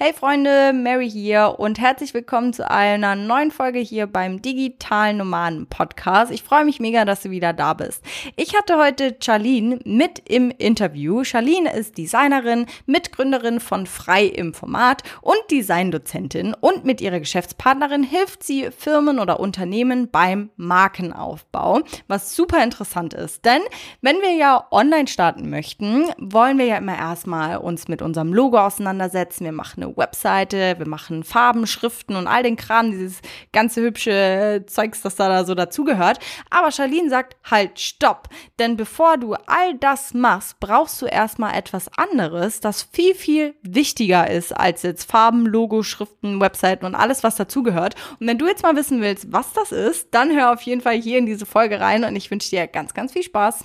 Hey Freunde, Mary hier und herzlich willkommen zu einer neuen Folge hier beim Digitalen Nomaden Podcast. Ich freue mich mega, dass du wieder da bist. Ich hatte heute Charlene mit im Interview. Charlene ist Designerin, Mitgründerin von Frei im Format und Designdozentin und mit ihrer Geschäftspartnerin hilft sie Firmen oder Unternehmen beim Markenaufbau, was super interessant ist. Denn wenn wir ja online starten möchten, wollen wir ja immer erstmal uns mit unserem Logo auseinandersetzen. Wir machen eine Webseite, wir machen Farben, Schriften und all den Kram, dieses ganze hübsche Zeugs, das da, da so dazugehört. Aber Charlene sagt, halt, stopp. Denn bevor du all das machst, brauchst du erstmal etwas anderes, das viel, viel wichtiger ist als jetzt Farben, Logo, Schriften, Webseiten und alles, was dazugehört. Und wenn du jetzt mal wissen willst, was das ist, dann hör auf jeden Fall hier in diese Folge rein und ich wünsche dir ganz, ganz viel Spaß.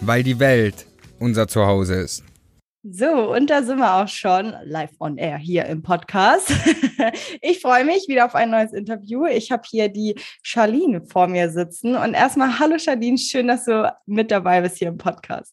weil die Welt unser Zuhause ist. So, und da sind wir auch schon live on air hier im Podcast. ich freue mich wieder auf ein neues Interview. Ich habe hier die Charlene vor mir sitzen. Und erstmal, hallo Charlene, schön, dass du mit dabei bist hier im Podcast.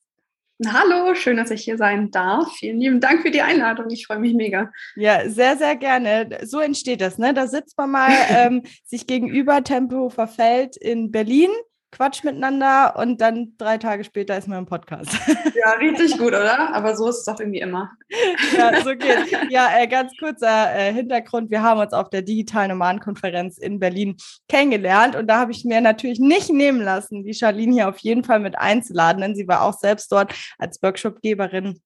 Hallo, schön, dass ich hier sein darf. Vielen lieben Dank für die Einladung. Ich freue mich mega. Ja, sehr, sehr gerne. So entsteht das, ne? Da sitzt man mal ähm, sich gegenüber Tempelhofer Feld in Berlin Quatsch miteinander und dann drei Tage später ist man im Podcast. Ja, richtig gut, oder? Aber so ist es doch irgendwie immer. Ja, so geht's. Ja, äh, ganz kurzer äh, Hintergrund. Wir haben uns auf der digitalen Nomadenkonferenz in Berlin kennengelernt und da habe ich mir natürlich nicht nehmen lassen, die Charlene hier auf jeden Fall mit einzuladen, denn sie war auch selbst dort als Workshopgeberin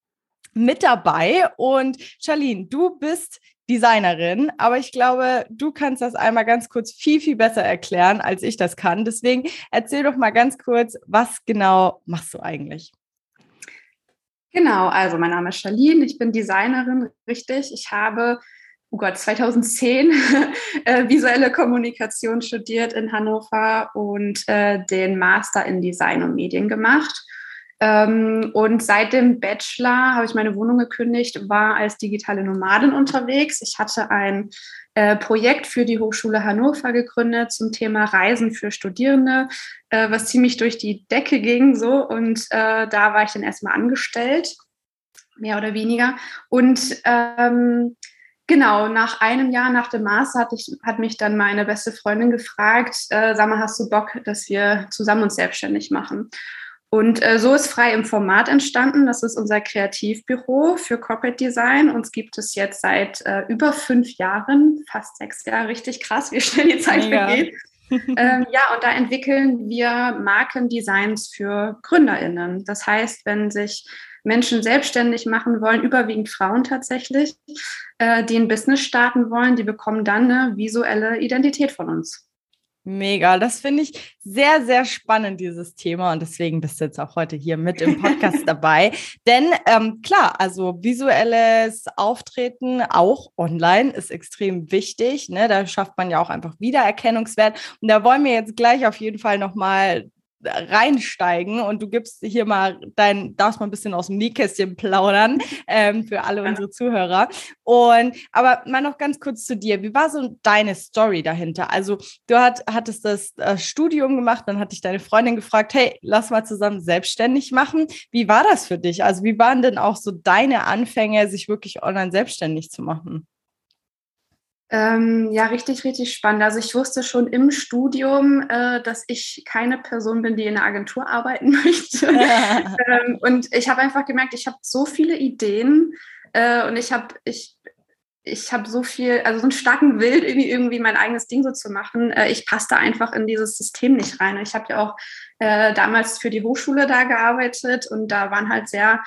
mit dabei. Und Charlene, du bist Designerin, aber ich glaube, du kannst das einmal ganz kurz viel, viel besser erklären, als ich das kann. Deswegen erzähl doch mal ganz kurz, was genau machst du eigentlich? Genau, also mein Name ist Charlene, ich bin Designerin, richtig. Ich habe, oh Gott, 2010 äh, visuelle Kommunikation studiert in Hannover und äh, den Master in Design und Medien gemacht ähm, und seit dem Bachelor habe ich meine Wohnung gekündigt, war als digitale Nomadin unterwegs. Ich hatte ein äh, Projekt für die Hochschule Hannover gegründet zum Thema Reisen für Studierende, äh, was ziemlich durch die Decke ging so. Und äh, da war ich dann erstmal angestellt, mehr oder weniger. Und ähm, Genau, nach einem Jahr nach dem Master hat, ich, hat mich dann meine beste Freundin gefragt, äh, sag mal, hast du Bock, dass wir zusammen uns selbstständig machen? Und äh, so ist Frei im Format entstanden. Das ist unser Kreativbüro für Corporate Design. Uns gibt es jetzt seit äh, über fünf Jahren, fast sechs Jahre, richtig krass, wie schnell die Zeit Mega. vergeht. ähm, ja, und da entwickeln wir Markendesigns für GründerInnen. Das heißt, wenn sich Menschen selbstständig machen wollen, überwiegend Frauen tatsächlich, äh, die ein Business starten wollen, die bekommen dann eine visuelle Identität von uns. Mega, das finde ich sehr, sehr spannend, dieses Thema. Und deswegen bist du jetzt auch heute hier mit im Podcast dabei. Denn ähm, klar, also visuelles Auftreten auch online ist extrem wichtig. Ne? Da schafft man ja auch einfach Wiedererkennungswert. Und da wollen wir jetzt gleich auf jeden Fall nochmal reinsteigen und du gibst hier mal dein, darfst mal ein bisschen aus dem Nähkästchen plaudern ähm, für alle unsere Zuhörer. Und aber mal noch ganz kurz zu dir. Wie war so deine Story dahinter? Also du hat, hattest das äh, Studium gemacht, dann hat dich deine Freundin gefragt, hey, lass mal zusammen selbstständig machen. Wie war das für dich? Also wie waren denn auch so deine Anfänge, sich wirklich online selbstständig zu machen? Ähm, ja, richtig, richtig spannend. Also ich wusste schon im Studium, äh, dass ich keine Person bin, die in einer Agentur arbeiten möchte. ähm, und ich habe einfach gemerkt, ich habe so viele Ideen äh, und ich habe ich, ich hab so viel, also so einen starken Willen, irgendwie, irgendwie mein eigenes Ding so zu machen. Äh, ich passte einfach in dieses System nicht rein. Ich habe ja auch äh, damals für die Hochschule da gearbeitet und da waren halt sehr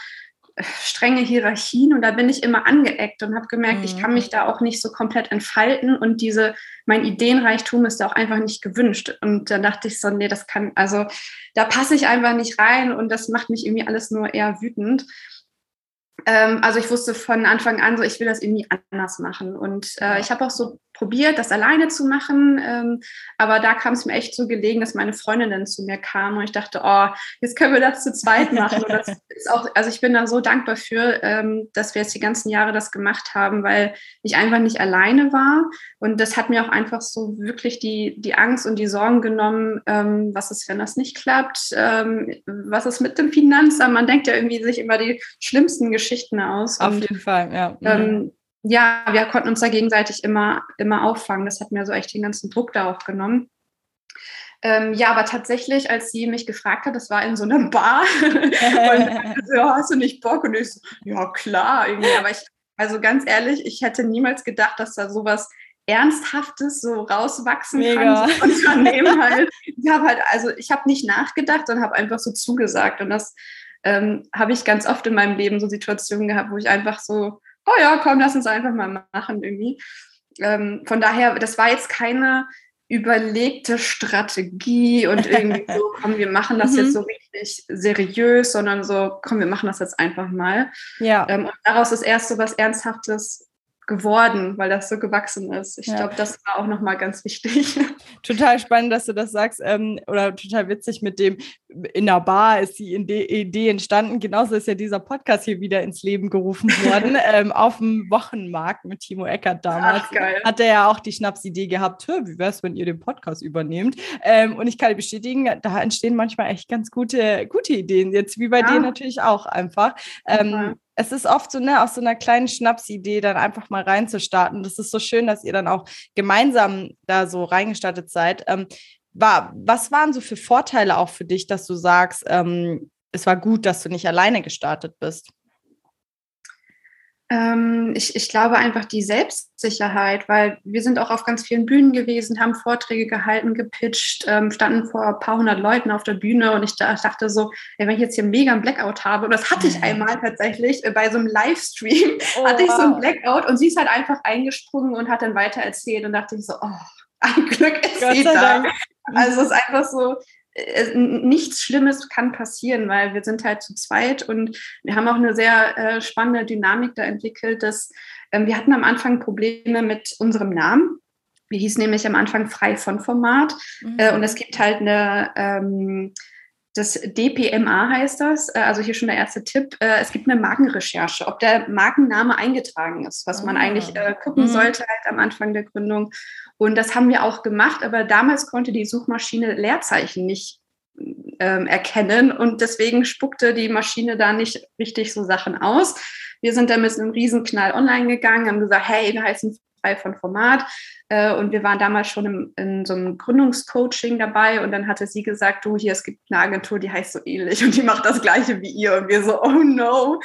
strenge Hierarchien und da bin ich immer angeeckt und habe gemerkt, mhm. ich kann mich da auch nicht so komplett entfalten und diese, mein Ideenreichtum ist da auch einfach nicht gewünscht. Und dann dachte ich so, nee, das kann, also da passe ich einfach nicht rein und das macht mich irgendwie alles nur eher wütend. ähm, also ich wusste von Anfang an so, ich will das irgendwie anders machen. Und äh, ich habe auch so probiert, das alleine zu machen. Ähm, aber da kam es mir echt so gelegen, dass meine Freundinnen zu mir kamen und ich dachte, oh, jetzt können wir das zu zweit machen. Und das ist auch, also ich bin da so dankbar für, ähm, dass wir jetzt die ganzen Jahre das gemacht haben, weil ich einfach nicht alleine war. Und das hat mir auch einfach so wirklich die, die Angst und die Sorgen genommen, ähm, was ist, wenn das nicht klappt, ähm, was ist mit dem Finanzamt. Man denkt ja irgendwie sich immer die schlimmsten Geschichten aus. Auf und, jeden Fall, ja. Ähm, mhm ja, wir konnten uns da gegenseitig immer, immer auffangen. Das hat mir so echt den ganzen Druck da auch genommen. Ähm, ja, aber tatsächlich, als sie mich gefragt hat, das war in so einer Bar, und so, ja, hast du nicht Bock? Und ich so, ja, klar, irgendwie. Aber ich, also ganz ehrlich, ich hätte niemals gedacht, dass da sowas Ernsthaftes so rauswachsen Mega. kann, so Unternehmen halt. Ich habe halt, also ich habe nicht nachgedacht und habe einfach so zugesagt. Und das ähm, habe ich ganz oft in meinem Leben so Situationen gehabt, wo ich einfach so oh ja, komm, lass uns einfach mal machen irgendwie. Ähm, von daher, das war jetzt keine überlegte Strategie und irgendwie so, komm, wir machen das mhm. jetzt so richtig seriös, sondern so, komm, wir machen das jetzt einfach mal. Ja. Ähm, und daraus ist erst so was Ernsthaftes geworden, weil das so gewachsen ist. Ich ja. glaube, das war auch nochmal ganz wichtig. Total spannend, dass du das sagst ähm, oder total witzig mit dem, in der Bar ist die Idee entstanden. Genauso ist ja dieser Podcast hier wieder ins Leben gerufen worden, ähm, auf dem Wochenmarkt mit Timo Eckert damals. Ach, geil. Hat er ja auch die Schnapsidee gehabt, wie wäre es, wenn ihr den Podcast übernehmt? Ähm, und ich kann bestätigen, da entstehen manchmal echt ganz gute, gute Ideen, jetzt wie bei ja. dir natürlich auch einfach. Es ist oft so, ne, aus so einer kleinen Schnapsidee dann einfach mal reinzustarten. Das ist so schön, dass ihr dann auch gemeinsam da so reingestartet seid. Ähm, war, was waren so für Vorteile auch für dich, dass du sagst, ähm, es war gut, dass du nicht alleine gestartet bist? Ähm, ich, ich glaube einfach die Selbstsicherheit, weil wir sind auch auf ganz vielen Bühnen gewesen, haben Vorträge gehalten, gepitcht, ähm, standen vor ein paar hundert Leuten auf der Bühne und ich dachte so, ey, wenn ich jetzt hier mega einen Blackout habe, und das hatte ich einmal tatsächlich äh, bei so einem Livestream, oh, hatte ich so einen Blackout und sie ist halt einfach eingesprungen und hat dann weiter erzählt und dachte ich so, oh, ein Glück ist Gott sie da. Also es ist einfach so, nichts Schlimmes kann passieren, weil wir sind halt zu zweit und wir haben auch eine sehr äh, spannende Dynamik da entwickelt, dass ähm, wir hatten am Anfang Probleme mit unserem Namen. Wir hießen nämlich am Anfang frei von Format mhm. äh, und es gibt halt eine ähm, das DPMA heißt das, äh, also hier schon der erste Tipp. Äh, es gibt eine Markenrecherche, ob der Markenname eingetragen ist, was man eigentlich ah. gucken mhm. sollte halt am Anfang der Gründung. Und das haben wir auch gemacht, aber damals konnte die Suchmaschine Leerzeichen nicht ähm, erkennen und deswegen spuckte die Maschine da nicht richtig so Sachen aus. Wir sind dann mit einem Riesenknall online gegangen, haben gesagt, hey, wir heißen frei von Format. Äh, und wir waren damals schon im, in so einem Gründungscoaching dabei und dann hatte sie gesagt, du, hier, es gibt eine Agentur, die heißt so ähnlich und die macht das gleiche wie ihr. Und wir so, oh no.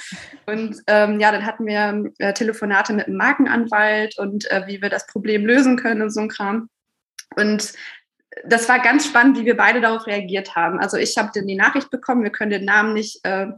Und ähm, ja, dann hatten wir äh, Telefonate mit einem Markenanwalt und äh, wie wir das Problem lösen können und so ein Kram. Und das war ganz spannend, wie wir beide darauf reagiert haben. Also ich habe dann die Nachricht bekommen, wir können den Namen nicht äh,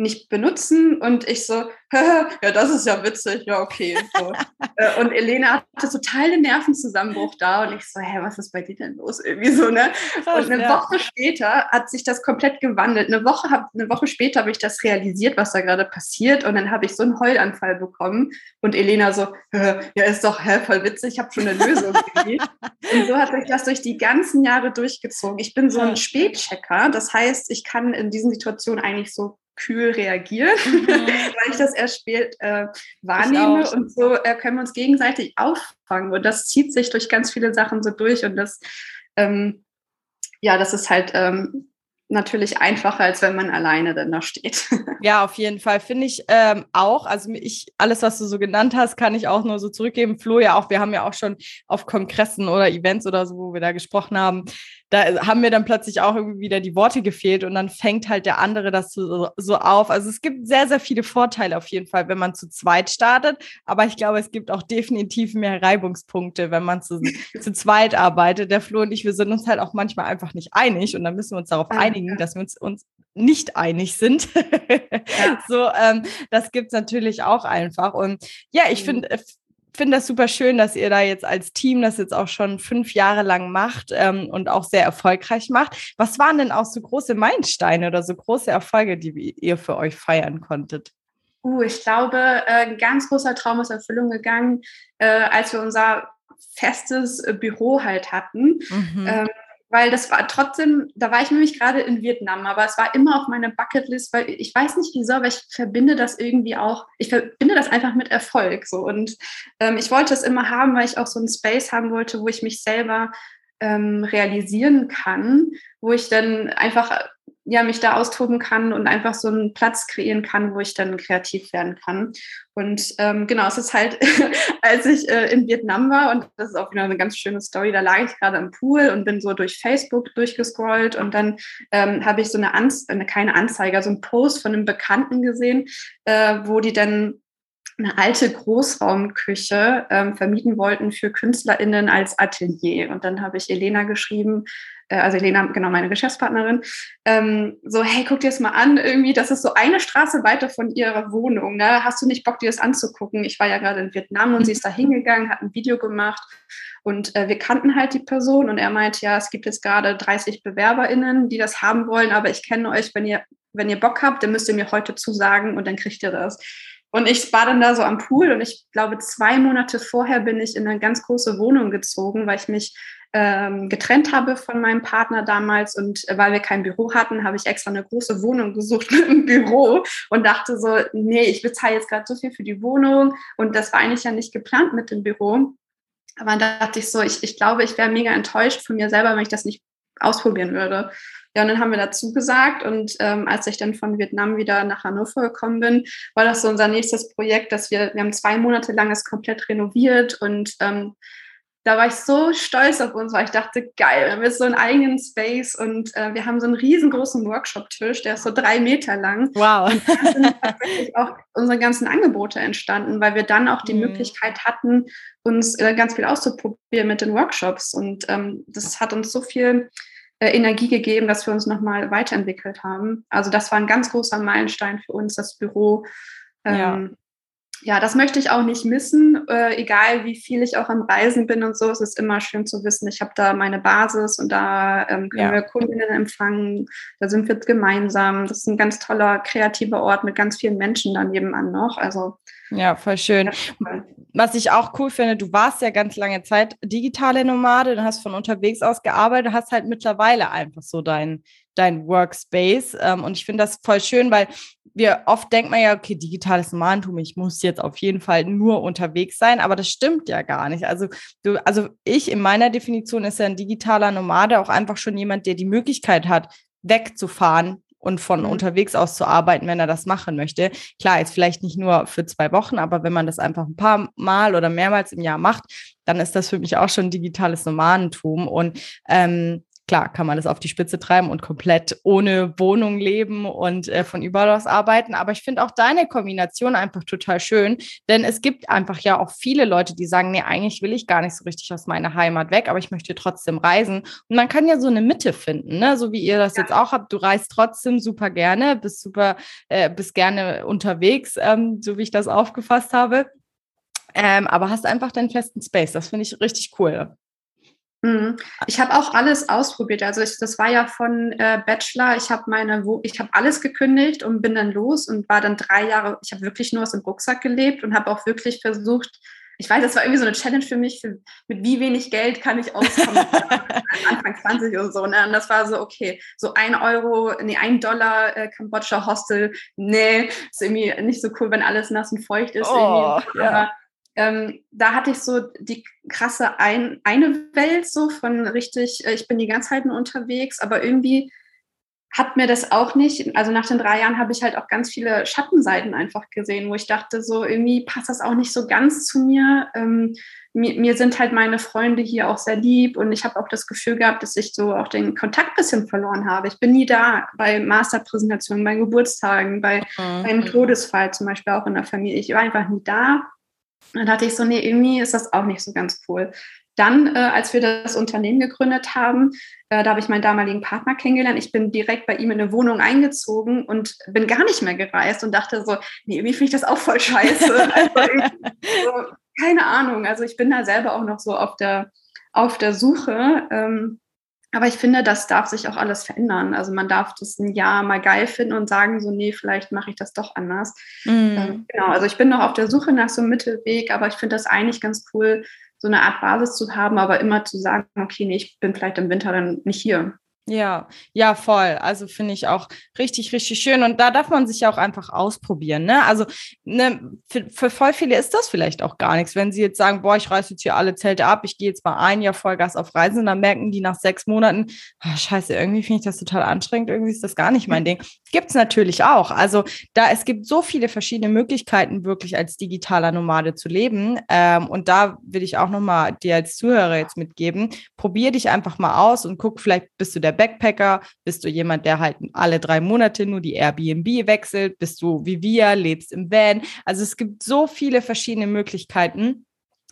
nicht benutzen. Und ich so, ja, das ist ja witzig, ja, okay. So. Äh, und Elena hatte total den Nervenzusammenbruch da und ich so, hä, was ist bei dir denn los? Irgendwie so, ne? Und eine. Woche später hat sich das komplett gewandelt. Eine Woche, hab, eine Woche später habe ich das realisiert, was da gerade passiert. Und dann habe ich so einen Heulanfall bekommen. Und Elena so, ja, ist doch hä, voll witzig, ich habe schon eine Lösung. und so hat sich das durch die ganzen Jahre durchgezogen. Ich bin so ein Spätchecker. Das heißt, ich kann in diesen Situationen eigentlich so kühl reagieren, mhm. weil ich das erst spät äh, wahrnehme. Und so äh, können wir uns gegenseitig auffangen. Und das zieht sich durch ganz viele Sachen so durch. Und das, ähm, ja, das ist halt ähm, natürlich einfacher, als wenn man alleine dann da steht. Ja, auf jeden Fall finde ich ähm, auch. Also ich, alles, was du so genannt hast, kann ich auch nur so zurückgeben. Flo ja auch, wir haben ja auch schon auf Kongressen oder Events oder so, wo wir da gesprochen haben, da haben mir dann plötzlich auch irgendwie wieder die Worte gefehlt und dann fängt halt der andere das so, so auf. Also es gibt sehr, sehr viele Vorteile auf jeden Fall, wenn man zu zweit startet. Aber ich glaube, es gibt auch definitiv mehr Reibungspunkte, wenn man zu, zu zweit arbeitet. Der Flo und ich, wir sind uns halt auch manchmal einfach nicht einig und dann müssen wir uns darauf einigen, dass wir uns, uns nicht einig sind. Ja. so, ähm, das gibt's natürlich auch einfach. Und ja, ich mhm. finde, finde das super schön, dass ihr da jetzt als Team das jetzt auch schon fünf Jahre lang macht ähm, und auch sehr erfolgreich macht. Was waren denn auch so große Meilensteine oder so große Erfolge, die ihr für euch feiern konntet? Uh, ich glaube, äh, ein ganz großer Traum ist Erfüllung gegangen, äh, als wir unser festes Büro halt hatten. Mhm. Ähm, weil das war trotzdem, da war ich nämlich gerade in Vietnam, aber es war immer auf meiner Bucketlist, weil ich weiß nicht wieso, aber ich verbinde das irgendwie auch, ich verbinde das einfach mit Erfolg so. Und ähm, ich wollte es immer haben, weil ich auch so einen Space haben wollte, wo ich mich selber ähm, realisieren kann, wo ich dann einfach ja, mich da austoben kann und einfach so einen Platz kreieren kann, wo ich dann kreativ werden kann. Und ähm, genau, es ist halt, als ich äh, in Vietnam war, und das ist auch wieder eine ganz schöne Story, da lag ich gerade im Pool und bin so durch Facebook durchgescrollt und dann ähm, habe ich so eine, Anze eine keine Anzeige, so einen Post von einem Bekannten gesehen, äh, wo die dann eine alte Großraumküche ähm, vermieten wollten für KünstlerInnen als Atelier. Und dann habe ich Elena geschrieben, äh, also Elena, genau meine Geschäftspartnerin, ähm, so, hey, guck dir das mal an, irgendwie, das ist so eine Straße weiter von ihrer Wohnung. Ne? Hast du nicht Bock, dir das anzugucken? Ich war ja gerade in Vietnam und sie ist da hingegangen, hat ein Video gemacht und äh, wir kannten halt die Person und er meinte, ja, es gibt jetzt gerade 30 BewerberInnen, die das haben wollen, aber ich kenne euch, wenn ihr, wenn ihr Bock habt, dann müsst ihr mir heute zusagen und dann kriegt ihr das. Und ich war dann da so am Pool und ich glaube, zwei Monate vorher bin ich in eine ganz große Wohnung gezogen, weil ich mich ähm, getrennt habe von meinem Partner damals und äh, weil wir kein Büro hatten, habe ich extra eine große Wohnung gesucht mit einem Büro und dachte so, nee, ich bezahle jetzt gerade so viel für die Wohnung und das war eigentlich ja nicht geplant mit dem Büro. Aber dann dachte ich so, ich, ich glaube, ich wäre mega enttäuscht von mir selber, wenn ich das nicht ausprobieren würde. Ja, und dann haben wir dazu gesagt und ähm, als ich dann von Vietnam wieder nach Hannover gekommen bin, war das so unser nächstes Projekt, dass wir, wir haben zwei Monate lang es komplett renoviert und ähm, da war ich so stolz auf uns, weil ich dachte, geil, wir haben jetzt so einen eigenen Space und äh, wir haben so einen riesengroßen Workshop-Tisch, der ist so drei Meter lang. Wow. Und da sind tatsächlich auch unsere ganzen Angebote entstanden, weil wir dann auch die mhm. Möglichkeit hatten, uns äh, ganz viel auszuprobieren mit den Workshops. Und ähm, das hat uns so viel Energie gegeben, dass wir uns nochmal weiterentwickelt haben. Also das war ein ganz großer Meilenstein für uns, das Büro. Ähm, ja ja, das möchte ich auch nicht missen. Äh, egal wie viel ich auch am Reisen bin und so, es ist immer schön zu wissen, ich habe da meine Basis und da ähm, können ja. wir Kundinnen empfangen, da sind wir gemeinsam. Das ist ein ganz toller, kreativer Ort mit ganz vielen Menschen dann nebenan noch. Also ja, voll schön. Was ich auch cool finde, du warst ja ganz lange Zeit digitale Nomade, du hast von unterwegs aus gearbeitet, hast halt mittlerweile einfach so dein, dein Workspace. Ähm, und ich finde das voll schön, weil wir oft denken man ja, okay, digitales Nomadentum, ich muss jetzt auf jeden Fall nur unterwegs sein, aber das stimmt ja gar nicht. Also du, also ich in meiner Definition ist ja ein digitaler Nomade auch einfach schon jemand, der die Möglichkeit hat, wegzufahren und von mhm. unterwegs aus zu arbeiten, wenn er das machen möchte. Klar, jetzt vielleicht nicht nur für zwei Wochen, aber wenn man das einfach ein paar Mal oder mehrmals im Jahr macht, dann ist das für mich auch schon digitales Nomadentum. Und ähm, klar kann man das auf die Spitze treiben und komplett ohne Wohnung leben und äh, von überall aus arbeiten. Aber ich finde auch deine Kombination einfach total schön, denn es gibt einfach ja auch viele Leute, die sagen, nee, eigentlich will ich gar nicht so richtig aus meiner Heimat weg, aber ich möchte trotzdem reisen. Und man kann ja so eine Mitte finden, ne? so wie ihr das ja. jetzt auch habt. Du reist trotzdem super gerne, bist super, äh, bist gerne unterwegs, ähm, so wie ich das aufgefasst habe. Ähm, aber hast einfach deinen festen Space. Das finde ich richtig cool. Mhm. Ich habe auch alles ausprobiert. Also ich, das war ja von äh, Bachelor. Ich habe meine, ich habe alles gekündigt und bin dann los und war dann drei Jahre. Ich habe wirklich nur aus dem Rucksack gelebt und habe auch wirklich versucht. Ich weiß, das war irgendwie so eine Challenge für mich. Für, mit wie wenig Geld kann ich auskommen? Anfang 20 und so. Ne? Und das war so okay, so ein Euro, nee, ein Dollar äh, Kambodscha Hostel. Nee, ist irgendwie nicht so cool, wenn alles nass und feucht ist. Oh, ja ähm, da hatte ich so die krasse ein, eine Welt so von richtig, äh, ich bin die ganze Zeit nur unterwegs, aber irgendwie hat mir das auch nicht, also nach den drei Jahren habe ich halt auch ganz viele Schattenseiten einfach gesehen, wo ich dachte, so irgendwie passt das auch nicht so ganz zu mir. Ähm, mir, mir, sind halt meine Freunde hier auch sehr lieb und ich habe auch das Gefühl gehabt, dass ich so auch den Kontakt ein bisschen verloren habe. Ich bin nie da bei Masterpräsentationen, bei Geburtstagen, bei mhm. einem Todesfall zum Beispiel auch in der Familie. Ich war einfach nie da dann dachte ich so, nee, irgendwie ist das auch nicht so ganz cool. Dann, äh, als wir das Unternehmen gegründet haben, äh, da habe ich meinen damaligen Partner kennengelernt. Ich bin direkt bei ihm in eine Wohnung eingezogen und bin gar nicht mehr gereist und dachte so, nee, irgendwie finde ich das auch voll scheiße. also so, keine Ahnung. Also ich bin da selber auch noch so auf der, auf der Suche. Ähm, Aber ich finde, das darf sich auch alles verändern. Also man darf das ein Jahr mal geil finden und sagen, so, nee, vielleicht mache ich das doch anders. Ähm, genau, also ich bin noch auf der Suche nach so einem Mittelweg, aber ich finde das eigentlich ganz cool, so eine Art Basis zu haben, aber immer zu sagen, okay, nee, ich bin vielleicht im Winter dann nicht hier. Ja, ja, voll. Also finde ich auch richtig, richtig schön. Und da darf man sich ja auch einfach ausprobieren. Ne? Also ne, für, für voll viele ist das vielleicht auch gar nichts. Wenn sie jetzt sagen, boah, ich reiße jetzt hier alle Zelte ab, ich gehe jetzt mal ein Jahr Vollgas auf Reisen, dann merken die nach sechs Monaten, oh, scheiße, irgendwie finde ich das total anstrengend, irgendwie ist das gar nicht mein Ding. Gibt es natürlich auch. Also da es gibt so viele verschiedene Möglichkeiten, wirklich als digitaler Nomade zu leben. Ähm, und da will ich auch nochmal dir als Zuhörer jetzt mitgeben, probier dich einfach mal aus und guck, vielleicht bist du der Backpacker? Bist du jemand, der halt alle drei Monate nur die Airbnb wechselt? Bist du wie wir, lebst im Van? Also es gibt so viele verschiedene Möglichkeiten.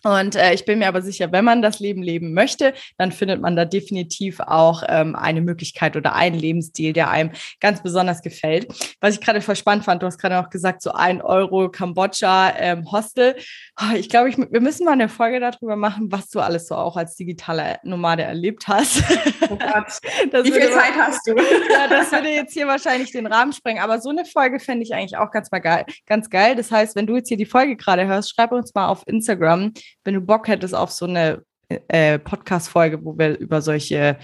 Und äh, ich bin mir aber sicher, wenn man das Leben leben möchte, dann findet man da definitiv auch ähm, eine Möglichkeit oder einen Lebensstil, der einem ganz besonders gefällt. Was ich gerade voll spannend fand, du hast gerade auch gesagt, so ein Euro Kambodscha ähm, Hostel. Oh, ich glaube, wir müssen mal eine Folge darüber machen, was du alles so auch als digitale Nomade erlebt hast. Oh Gott. Wie viel Zeit hast du? ja, das würde jetzt hier wahrscheinlich den Rahmen sprengen. Aber so eine Folge fände ich eigentlich auch ganz mal geil. Ganz geil. Das heißt, wenn du jetzt hier die Folge gerade hörst, schreib uns mal auf Instagram wenn du Bock hättest auf so eine äh, Podcast-Folge, wo wir über solche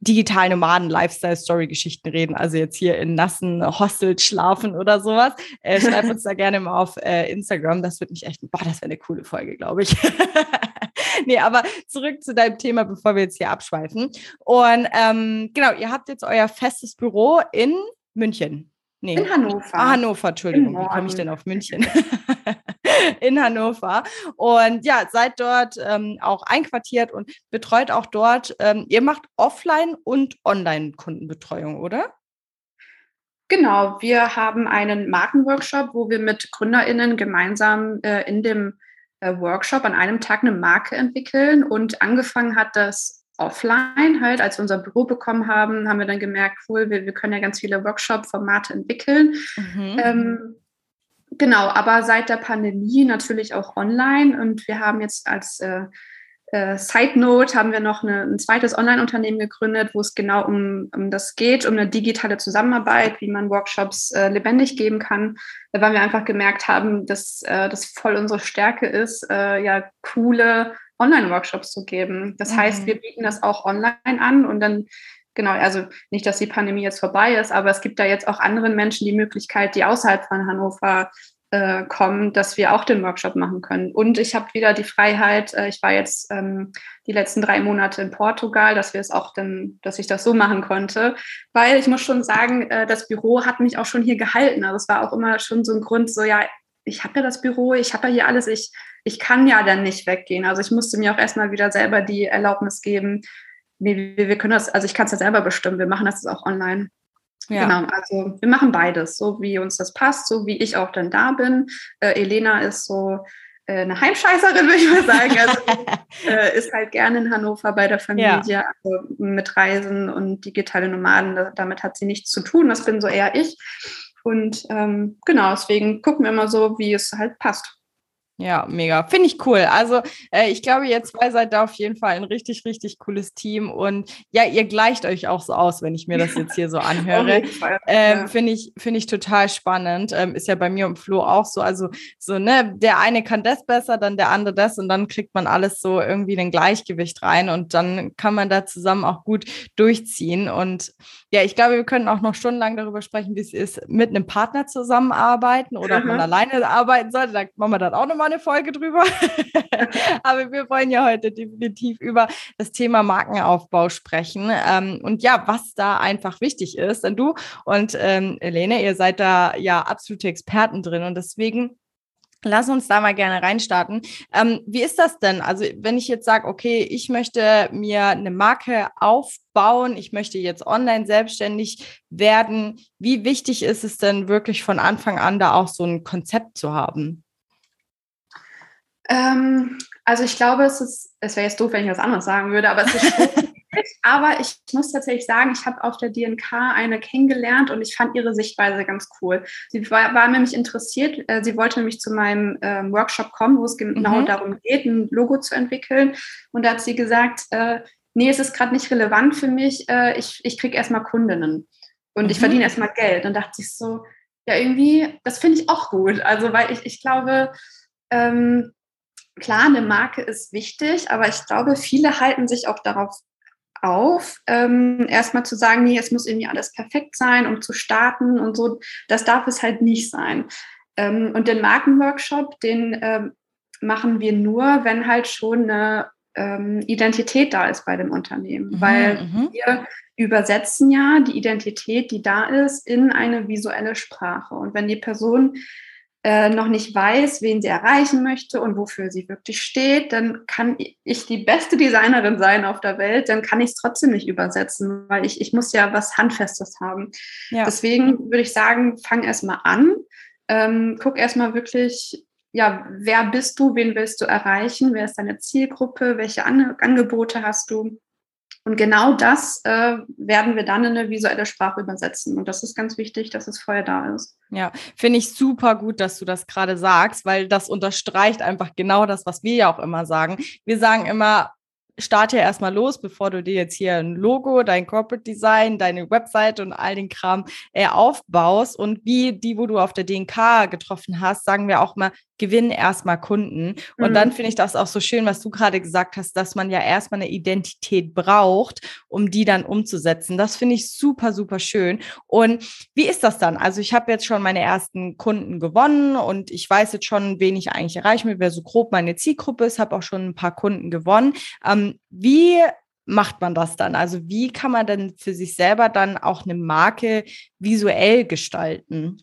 digitalen Nomaden Lifestyle-Story-Geschichten reden, also jetzt hier in nassen Hostels schlafen oder sowas, äh, schreib uns da gerne mal auf äh, Instagram. Das wird mich echt, boah, das wäre eine coole Folge, glaube ich. nee, aber zurück zu deinem Thema, bevor wir jetzt hier abschweifen. Und ähm, genau, ihr habt jetzt euer festes Büro in München. Nee. In Hannover. Ah, Hannover, Entschuldigung. Wie komme ich denn auf München? in Hannover. Und ja, seid dort ähm, auch einquartiert und betreut auch dort. Ähm, ihr macht Offline- und Online-Kundenbetreuung, oder? Genau, wir haben einen Markenworkshop, wo wir mit GründerInnen gemeinsam äh, in dem äh, Workshop an einem Tag eine Marke entwickeln. Und angefangen hat das offline halt, als wir unser Büro bekommen haben, haben wir dann gemerkt, cool, wir, wir können ja ganz viele Workshop-Formate entwickeln. Mhm. Ähm, genau, aber seit der Pandemie natürlich auch online und wir haben jetzt als äh, äh, Side Note haben wir noch eine, ein zweites Online-Unternehmen gegründet, wo es genau um, um das geht, um eine digitale Zusammenarbeit, wie man Workshops äh, lebendig geben kann, weil wir einfach gemerkt haben, dass äh, das voll unsere Stärke ist, äh, ja coole Online-Workshops zu geben. Das mhm. heißt, wir bieten das auch online an und dann, genau, also nicht, dass die Pandemie jetzt vorbei ist, aber es gibt da jetzt auch anderen Menschen die Möglichkeit, die außerhalb von Hannover äh, kommen, dass wir auch den Workshop machen können. Und ich habe wieder die Freiheit, äh, ich war jetzt ähm, die letzten drei Monate in Portugal, dass wir es auch dann, dass ich das so machen konnte, weil ich muss schon sagen, äh, das Büro hat mich auch schon hier gehalten. Also es war auch immer schon so ein Grund, so ja, ich habe ja das Büro, ich habe ja hier alles, ich, ich kann ja dann nicht weggehen. Also ich musste mir auch erstmal wieder selber die Erlaubnis geben, wir, wir können das, also ich kann es ja selber bestimmen, wir machen das auch online. Ja. Genau, also wir machen beides, so wie uns das passt, so wie ich auch dann da bin. Äh, Elena ist so äh, eine Heimscheißerin, würde ich mal sagen. Also äh, ist halt gerne in Hannover bei der Familie, ja. also mit Reisen und digitale Nomaden, damit hat sie nichts zu tun, das bin so eher ich. Und ähm, genau, deswegen gucken wir immer so, wie es halt passt. Ja, mega. Finde ich cool. Also äh, ich glaube, ihr zwei seid da auf jeden Fall ein richtig, richtig cooles Team. Und ja, ihr gleicht euch auch so aus, wenn ich mir das jetzt hier so anhöre. ähm. Finde ich, finde ich total spannend. Ähm, ist ja bei mir und Flo auch so. Also so, ne, der eine kann das besser, dann der andere das und dann kriegt man alles so irgendwie in ein Gleichgewicht rein und dann kann man da zusammen auch gut durchziehen. Und ja, ich glaube, wir können auch noch stundenlang darüber sprechen, wie es ist, mit einem Partner zusammenarbeiten oder mhm. ob man alleine arbeiten sollte. Da machen wir dann auch nochmal eine Folge drüber. Aber wir wollen ja heute definitiv über das Thema Markenaufbau sprechen. Ähm, und ja, was da einfach wichtig ist. Denn du und ähm, Helene, ihr seid da ja absolute Experten drin und deswegen Lass uns da mal gerne reinstarten. Ähm, wie ist das denn? Also, wenn ich jetzt sage, okay, ich möchte mir eine Marke aufbauen, ich möchte jetzt online selbstständig werden, wie wichtig ist es denn wirklich von Anfang an da auch so ein Konzept zu haben? Ähm, also ich glaube, es ist, es wäre jetzt doof, wenn ich was anderes sagen würde, aber es ist aber ich muss tatsächlich sagen, ich habe auf der DNK eine kennengelernt und ich fand ihre Sichtweise ganz cool. Sie war, war nämlich interessiert, äh, sie wollte nämlich zu meinem ähm, Workshop kommen, wo es genau mhm. darum geht, ein Logo zu entwickeln. Und da hat sie gesagt, äh, nee, es ist gerade nicht relevant für mich, äh, ich, ich kriege erstmal Kundinnen und mhm. ich verdiene erstmal Geld. Und dachte ich so, ja, irgendwie, das finde ich auch gut. Also, weil ich, ich glaube, ähm, klar, eine Marke ist wichtig, aber ich glaube, viele halten sich auch darauf auf, ähm, erstmal zu sagen, nee, es muss irgendwie alles perfekt sein, um zu starten und so. Das darf es halt nicht sein. Ähm, und den Markenworkshop, den ähm, machen wir nur, wenn halt schon eine ähm, Identität da ist bei dem Unternehmen, mhm, weil mhm. wir übersetzen ja die Identität, die da ist, in eine visuelle Sprache. Und wenn die Person äh, noch nicht weiß, wen sie erreichen möchte und wofür sie wirklich steht, dann kann ich die beste Designerin sein auf der Welt, dann kann ich es trotzdem nicht übersetzen, weil ich, ich muss ja was Handfestes haben. Ja. Deswegen würde ich sagen, fang erstmal an, ähm, guck erstmal wirklich, ja, wer bist du, wen willst du erreichen, wer ist deine Zielgruppe, welche An Angebote hast du und genau das äh, werden wir dann in eine visuelle Sprache übersetzen. Und das ist ganz wichtig, dass es vorher da ist. Ja, finde ich super gut, dass du das gerade sagst, weil das unterstreicht einfach genau das, was wir ja auch immer sagen. Wir sagen immer, starte ja erstmal los, bevor du dir jetzt hier ein Logo, dein Corporate Design, deine Website und all den Kram äh, aufbaust. Und wie die, wo du auf der DNK getroffen hast, sagen wir auch mal, gewinn erstmal Kunden. Und mhm. dann finde ich das auch so schön, was du gerade gesagt hast, dass man ja erstmal eine Identität braucht, um die dann umzusetzen. Das finde ich super, super schön. Und wie ist das dann? Also ich habe jetzt schon meine ersten Kunden gewonnen und ich weiß jetzt schon, wen ich eigentlich erreichen will, wer so grob meine Zielgruppe ist, habe auch schon ein paar Kunden gewonnen. Ähm, wie macht man das dann? Also wie kann man denn für sich selber dann auch eine Marke visuell gestalten?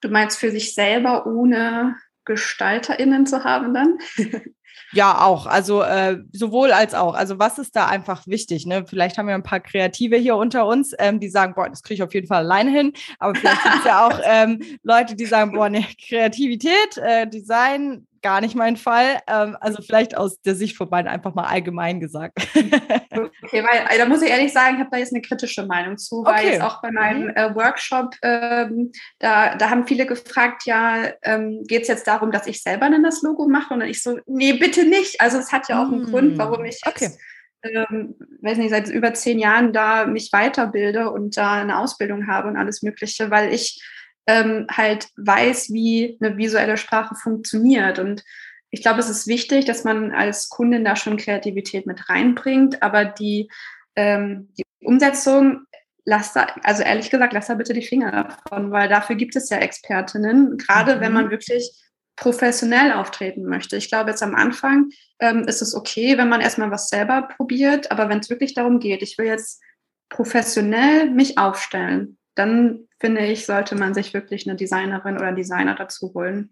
Du meinst für sich selber, ohne GestalterInnen zu haben dann? Ja, auch. Also äh, sowohl als auch. Also was ist da einfach wichtig? Ne? Vielleicht haben wir ein paar Kreative hier unter uns, ähm, die sagen, boah, das kriege ich auf jeden Fall alleine hin. Aber vielleicht gibt es ja auch ähm, Leute, die sagen, boah, ne, Kreativität, äh, Design, gar nicht mein Fall. Ähm, also vielleicht aus der Sicht von beiden einfach mal allgemein gesagt. okay, weil also da muss ich ehrlich sagen, ich habe da jetzt eine kritische Meinung zu, weil okay. jetzt auch bei meinem mhm. äh, Workshop, ähm, da, da haben viele gefragt, ja, ähm, geht es jetzt darum, dass ich selber dann das Logo mache? Und ich so, nee, bitte nicht. Also es hat ja auch einen mhm. Grund, warum ich okay. jetzt, ähm, weiß nicht, seit über zehn Jahren da mich weiterbilde und da eine Ausbildung habe und alles Mögliche, weil ich ähm, halt weiß, wie eine visuelle Sprache funktioniert. Und ich glaube, es ist wichtig, dass man als Kundin da schon Kreativität mit reinbringt, aber die, ähm, die Umsetzung, lass da, also ehrlich gesagt, lass da bitte die Finger davon, weil dafür gibt es ja Expertinnen, gerade mhm. wenn man wirklich professionell auftreten möchte. Ich glaube, jetzt am Anfang ähm, ist es okay, wenn man erstmal was selber probiert, aber wenn es wirklich darum geht, ich will jetzt professionell mich aufstellen, dann finde ich, sollte man sich wirklich eine Designerin oder Designer dazu holen.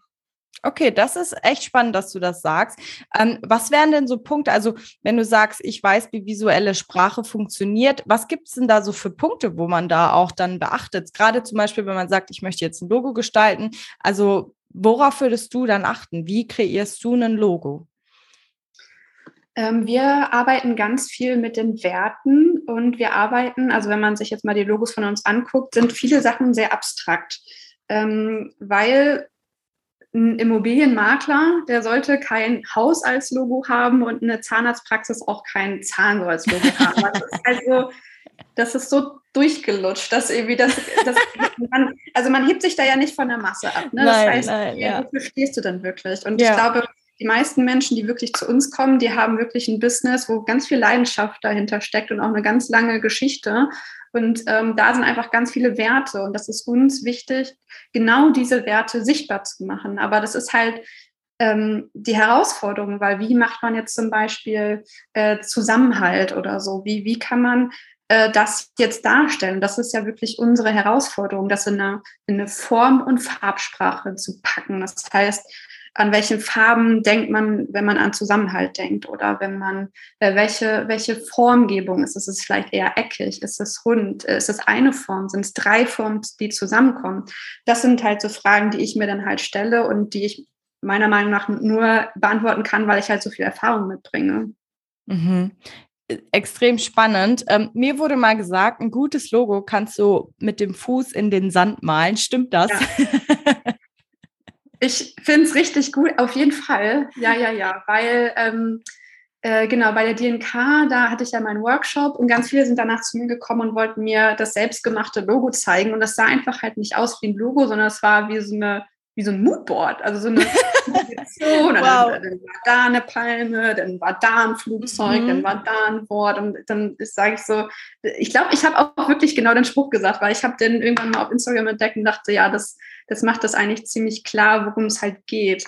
Okay, das ist echt spannend, dass du das sagst. Ähm, was wären denn so Punkte, also wenn du sagst, ich weiß, wie visuelle Sprache funktioniert, was gibt es denn da so für Punkte, wo man da auch dann beachtet? Gerade zum Beispiel, wenn man sagt, ich möchte jetzt ein Logo gestalten, also worauf würdest du dann achten? Wie kreierst du ein Logo? Ähm, wir arbeiten ganz viel mit den Werten und wir arbeiten, also wenn man sich jetzt mal die Logos von uns anguckt, sind viele Sachen sehr abstrakt, ähm, weil ein Immobilienmakler, der sollte kein Haus als Logo haben und eine Zahnarztpraxis auch kein Zahn als Logo haben. Das ist also, das ist so durchgelutscht, dass irgendwie das, das man, also man hebt sich da ja nicht von der Masse ab. Ne? Das heißt, nein, ja. wofür stehst du denn wirklich? Und ja. ich glaube, die meisten Menschen, die wirklich zu uns kommen, die haben wirklich ein Business, wo ganz viel Leidenschaft dahinter steckt und auch eine ganz lange Geschichte. Und ähm, da sind einfach ganz viele Werte. Und das ist uns wichtig, genau diese Werte sichtbar zu machen. Aber das ist halt ähm, die Herausforderung, weil wie macht man jetzt zum Beispiel äh, Zusammenhalt oder so? Wie, wie kann man äh, das jetzt darstellen? Das ist ja wirklich unsere Herausforderung, das in eine, in eine Form- und Farbsprache zu packen. Das heißt, an welche Farben denkt man, wenn man an Zusammenhalt denkt oder wenn man, äh, welche, welche Formgebung ist es? Ist es vielleicht eher eckig? Ist es rund? Ist es eine Form? Sind es drei Formen, die zusammenkommen? Das sind halt so Fragen, die ich mir dann halt stelle und die ich meiner Meinung nach nur beantworten kann, weil ich halt so viel Erfahrung mitbringe. Mhm extrem spannend. Ähm, mir wurde mal gesagt, ein gutes Logo kannst du mit dem Fuß in den Sand malen. Stimmt das? Ja. Ich finde es richtig gut, auf jeden Fall. Ja, ja, ja, weil ähm, Äh, genau, bei der DNK, da hatte ich ja meinen Workshop und ganz viele sind danach zu mir gekommen und wollten mir das selbstgemachte Logo zeigen. Und das sah einfach halt nicht aus wie ein Logo, sondern es war wie so eine wie so ein Moodboard, also so eine Position. wow. dann, dann, war da eine Palme, dann war da ein Flugzeug, mhm. dann war da ein Wort und dann sage ich so, ich glaube, ich habe auch wirklich genau den Spruch gesagt, weil ich habe den irgendwann mal auf Instagram entdeckt und dachte, ja, das, das macht das eigentlich ziemlich klar, worum es halt geht.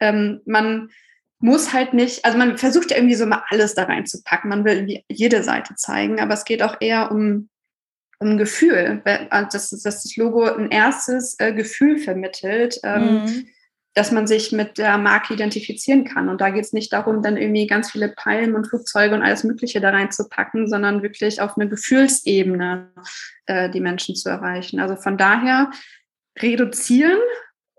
Ähm, man muss halt nicht, also man versucht ja irgendwie so mal alles da reinzupacken, man will irgendwie jede Seite zeigen, aber es geht auch eher um um Gefühl, also dass, dass das Logo ein erstes äh, Gefühl vermittelt, ähm, mhm. Dass man sich mit der Marke identifizieren kann. Und da geht es nicht darum, dann irgendwie ganz viele Palmen und Flugzeuge und alles Mögliche da reinzupacken, sondern wirklich auf eine Gefühlsebene äh, die Menschen zu erreichen. Also von daher reduzieren,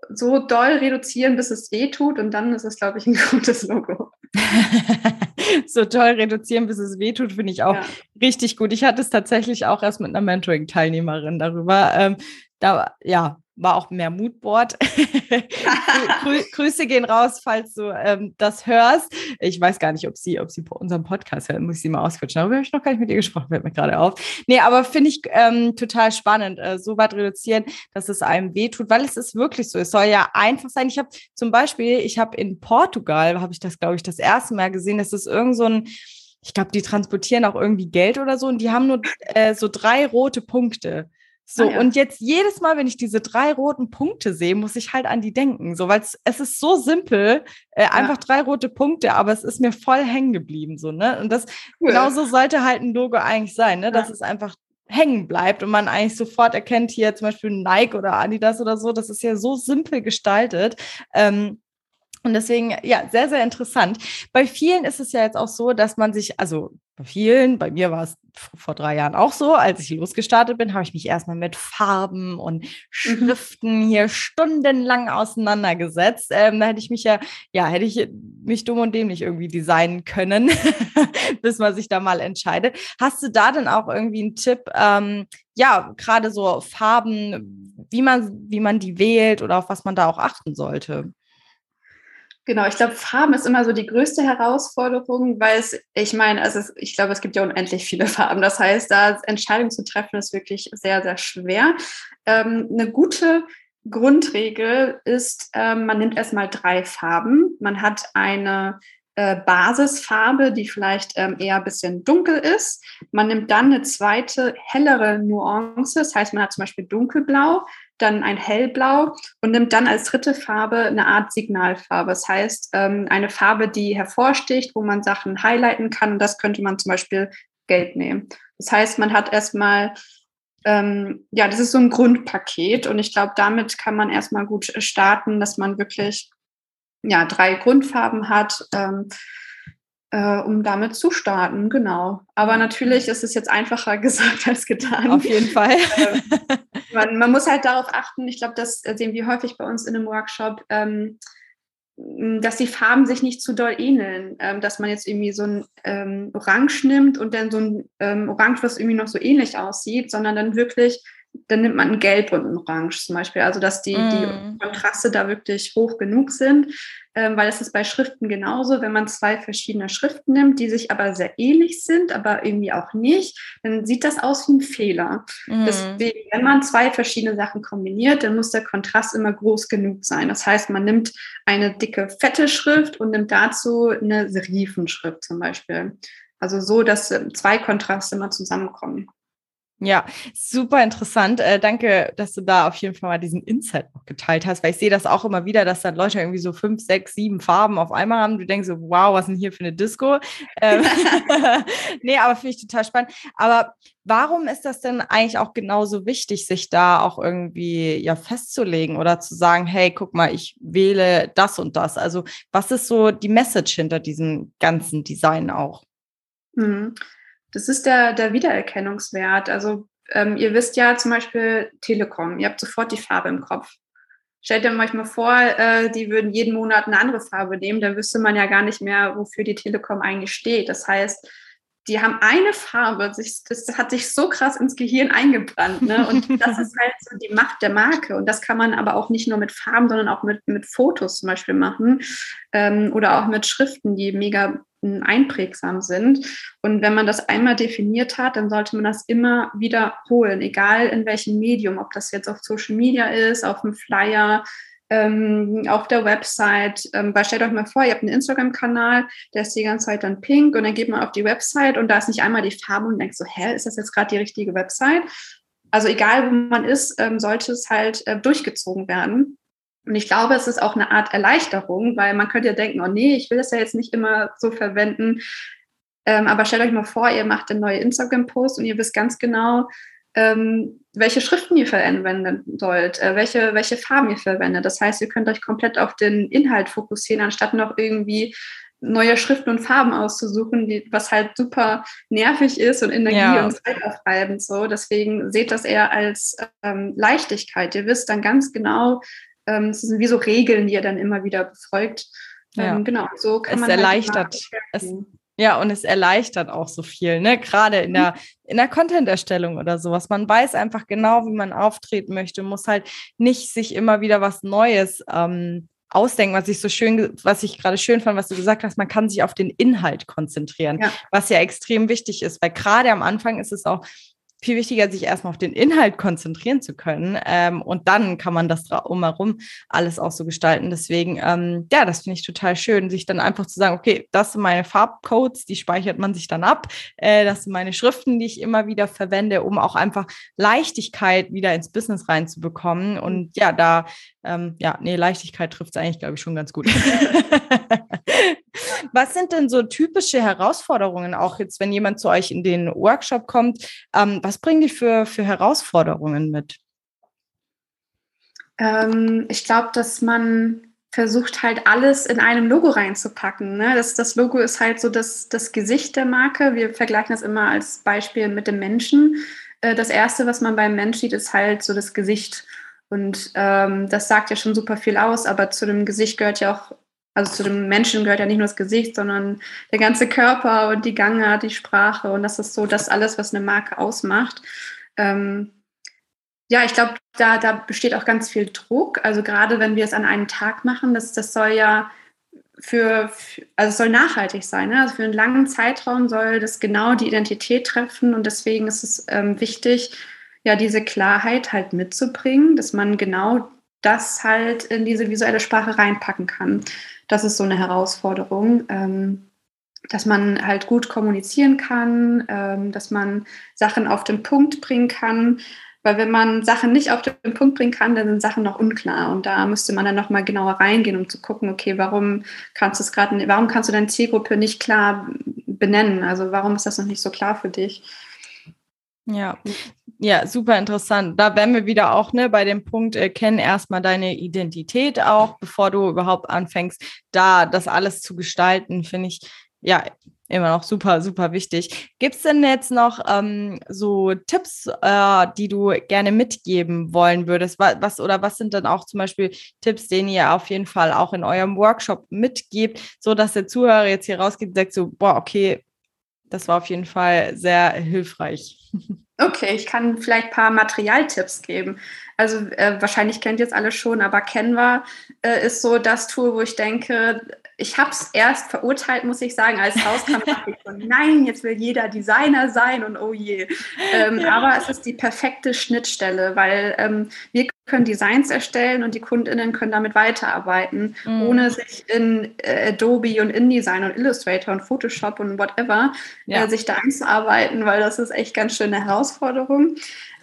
so doll reduzieren, bis es weh tut und dann ist es, glaube ich, ein gutes Logo. so toll reduzieren, bis es wehtut, finde ich auch ja. richtig gut. Ich hatte es tatsächlich auch erst mit einer Mentoring-Teilnehmerin darüber. Ähm, da, ja, war auch mehr Moodboard. Grü Grüße gehen raus, falls du ähm, das hörst. Ich weiß gar nicht, ob sie, ob sie unseren Podcast hört, muss ich sie mal ausquetschen. Darüber habe ich noch gar nicht mit ihr gesprochen, fällt mir gerade auf. Nee, aber finde ich ähm, total spannend, äh, so weit reduzieren, dass es einem wehtut, weil es ist wirklich so. Es soll ja einfach sein. Ich habe zum Beispiel, ich habe in Portugal, habe ich das, glaube ich, das erste Mal gesehen, dass es irgend so ein ich glaube, die transportieren auch irgendwie Geld oder so und die haben nur äh, so drei rote Punkte. So, ah, ja. und jetzt jedes Mal, wenn ich diese drei roten Punkte sehe, muss ich halt an die denken. So, weil es ist so simpel, äh, ja. einfach drei rote Punkte, aber es ist mir voll hängen geblieben. So, ne? Und das cool. genauso sollte halt ein Logo eigentlich sein, ne? Dass ja. es einfach hängen bleibt und man eigentlich sofort erkennt, hier zum Beispiel Nike oder Adidas oder so, das ist ja so simpel gestaltet. Ähm, und deswegen, ja, sehr, sehr interessant. Bei vielen ist es ja jetzt auch so, dass man sich, also bei vielen, bei mir war es vor drei Jahren auch so, als ich losgestartet bin, habe ich mich erstmal mit Farben und mhm. Schriften hier stundenlang auseinandergesetzt. Ähm, da hätte ich mich ja, ja, hätte ich mich dumm und dämlich irgendwie designen können, bis man sich da mal entscheidet. Hast du da denn auch irgendwie einen Tipp, ähm, ja, gerade so Farben, wie man, wie man die wählt oder auf was man da auch achten sollte? Genau, ich glaube, Farben ist immer so die größte Herausforderung, weil es, ich meine, also es, ich glaube, es gibt ja unendlich viele Farben. Das heißt, da Entscheidungen zu treffen, ist wirklich sehr, sehr schwer. Ähm, eine gute Grundregel ist, ähm, man nimmt erstmal drei Farben. Man hat eine äh, Basisfarbe, die vielleicht ähm, eher ein bisschen dunkel ist. Man nimmt dann eine zweite, hellere Nuance. Das heißt, man hat zum Beispiel dunkelblau, dann ein hellblau und nimmt dann als dritte Farbe eine Art Signalfarbe. Das heißt, ähm, eine Farbe, die hervorsticht, wo man Sachen highlighten kann. Und das könnte man zum Beispiel gelb nehmen. Das heißt, man hat erstmal ähm, ja, das ist so ein Grundpaket und ich glaube, damit kann man erstmal gut starten, dass man wirklich ja, drei Grundfarben hat. Ähm, äh, um damit zu starten, genau. Aber natürlich ist es jetzt einfacher gesagt als getan. Auf jeden Fall. Man, man, muss halt darauf achten, ich glaube, das sehen wir häufig bei uns in einem Workshop, ähm, dass die Farben sich nicht zu doll ähneln, ähm, dass man jetzt irgendwie so ein ähm, Orange nimmt und dann so ein ähm, Orange, was irgendwie noch so ähnlich aussieht, sondern dann wirklich dann nimmt man ein Gelb und ein Orange zum Beispiel. Also dass die, mm. die Kontraste da wirklich hoch genug sind, ähm, weil es ist bei Schriften genauso, wenn man zwei verschiedene Schriften nimmt, die sich aber sehr ähnlich sind, aber irgendwie auch nicht, dann sieht das aus wie ein Fehler. Mm. Deswegen, wenn man zwei verschiedene Sachen kombiniert, dann muss der Kontrast immer groß genug sein. Das heißt, man nimmt eine dicke, fette Schrift und nimmt dazu eine Serifenschrift zum Beispiel. Also so, dass ähm, zwei Kontraste immer zusammenkommen. Ja, super interessant. Äh, danke, dass du da auf jeden Fall mal diesen Insight noch geteilt hast, weil ich sehe das auch immer wieder, dass dann Leute irgendwie so fünf, sechs, sieben Farben auf einmal haben. Du denkst so, wow, was denn hier für eine Disco? Ähm, nee, aber finde ich total spannend. Aber warum ist das denn eigentlich auch genauso wichtig, sich da auch irgendwie ja festzulegen oder zu sagen, hey, guck mal, ich wähle das und das? Also, was ist so die Message hinter diesem ganzen Design auch? Mhm. Das ist der, der Wiedererkennungswert. Also ähm, ihr wisst ja zum Beispiel Telekom, ihr habt sofort die Farbe im Kopf. Stellt euch mal vor, äh, die würden jeden Monat eine andere Farbe nehmen, dann wüsste man ja gar nicht mehr, wofür die Telekom eigentlich steht. Das heißt, die haben eine Farbe, das hat sich so krass ins Gehirn eingebrannt. Ne? Und das ist halt so die Macht der Marke. Und das kann man aber auch nicht nur mit Farben, sondern auch mit, mit Fotos zum Beispiel machen ähm, oder auch mit Schriften, die mega einprägsam sind. Und wenn man das einmal definiert hat, dann sollte man das immer wiederholen, egal in welchem Medium, ob das jetzt auf Social Media ist, auf dem Flyer, ähm, auf der Website. Ähm, weil stellt euch mal vor, ihr habt einen Instagram-Kanal, der ist die ganze Zeit dann pink und dann geht man auf die Website und da ist nicht einmal die Farbe und denkt so, hä, ist das jetzt gerade die richtige Website? Also egal, wo man ist, ähm, sollte es halt äh, durchgezogen werden. Und ich glaube, es ist auch eine Art Erleichterung, weil man könnte ja denken, oh nee, ich will das ja jetzt nicht immer so verwenden. Ähm, aber stellt euch mal vor, ihr macht einen neuen Instagram-Post und ihr wisst ganz genau, ähm, welche Schriften ihr verwenden sollt, äh, welche, welche Farben ihr verwendet. Das heißt, ihr könnt euch komplett auf den Inhalt fokussieren, anstatt noch irgendwie neue Schriften und Farben auszusuchen, die, was halt super nervig ist und Energie ja. und Zeit aufreibend. So. Deswegen seht das eher als ähm, Leichtigkeit. Ihr wisst dann ganz genau, ähm, es sind wie so Regeln, die ihr dann immer wieder befolgt. Ja. Ähm, genau, so kann es man. Halt erleichtert. Es, ja, und es erleichtert auch so viel, ne? Gerade in der, in der Content-Erstellung oder sowas. Man weiß einfach genau, wie man auftreten möchte, muss halt nicht sich immer wieder was Neues ähm, ausdenken, was ich so schön, was ich gerade schön fand, was du gesagt hast, man kann sich auf den Inhalt konzentrieren, ja. was ja extrem wichtig ist, weil gerade am Anfang ist es auch viel wichtiger, sich erstmal auf den Inhalt konzentrieren zu können. Ähm, und dann kann man das drumherum alles auch so gestalten. Deswegen, ähm, ja, das finde ich total schön, sich dann einfach zu sagen, okay, das sind meine Farbcodes, die speichert man sich dann ab. Äh, das sind meine Schriften, die ich immer wieder verwende, um auch einfach Leichtigkeit wieder ins Business reinzubekommen. Und ja, da, ähm, ja, nee, Leichtigkeit trifft es eigentlich, glaube ich, schon ganz gut. Was sind denn so typische Herausforderungen, auch jetzt, wenn jemand zu euch in den Workshop kommt? Ähm, was bringen die für, für Herausforderungen mit? Ähm, ich glaube, dass man versucht halt alles in einem Logo reinzupacken. Ne? Das, das Logo ist halt so das, das Gesicht der Marke. Wir vergleichen das immer als Beispiel mit dem Menschen. Äh, das Erste, was man beim Mensch sieht, ist halt so das Gesicht. Und ähm, das sagt ja schon super viel aus, aber zu dem Gesicht gehört ja auch also zu dem Menschen gehört ja nicht nur das Gesicht, sondern der ganze Körper und die Gangart, die Sprache. Und das ist so das alles, was eine Marke ausmacht. Ähm, ja, ich glaube, da, da besteht auch ganz viel Druck. Also gerade wenn wir es an einem Tag machen, das, das soll ja für, also es soll nachhaltig sein. Ne? Also für einen langen Zeitraum soll das genau die Identität treffen. Und deswegen ist es ähm, wichtig, ja, diese Klarheit halt mitzubringen, dass man genau das halt in diese visuelle Sprache reinpacken kann. Das ist so eine Herausforderung, ähm, dass man halt gut kommunizieren kann, ähm, dass man Sachen auf den Punkt bringen kann. Weil wenn man Sachen nicht auf den Punkt bringen kann, dann sind Sachen noch unklar. Und da müsste man dann nochmal genauer reingehen, um zu gucken, okay, warum kannst du es gerade, warum kannst du deine Zielgruppe nicht klar benennen? Also warum ist das noch nicht so klar für dich? Ja, ja, super interessant. Da wären wir wieder auch ne, bei dem Punkt, äh, kenn erstmal deine Identität auch, bevor du überhaupt anfängst, da das alles zu gestalten, finde ich ja immer noch super, super wichtig. Gibt es denn jetzt noch ähm, so Tipps, äh, die du gerne mitgeben wollen würdest? Was, was oder was sind dann auch zum Beispiel Tipps, den ihr auf jeden Fall auch in eurem Workshop mitgebt, so dass der Zuhörer jetzt hier rausgeht und sagt so, boah, okay, das war auf jeden Fall sehr hilfreich. Okay, ich kann vielleicht ein paar Materialtipps geben. Also äh, wahrscheinlich kennt ihr jetzt alle schon, aber Canva äh, ist so das Tool, wo ich denke, ich habe es erst verurteilt, muss ich sagen, als rauskam, dachte ich so, nein, jetzt will jeder Designer sein und oh je. Ähm, ja. Aber es ist die perfekte Schnittstelle, weil ähm, wir können Designs erstellen und die KundInnen können damit weiterarbeiten, mhm. ohne sich in äh, Adobe und InDesign und Illustrator und Photoshop und whatever ja. äh, sich da einzuarbeiten, weil das ist echt ganz schön eine Herausforderung.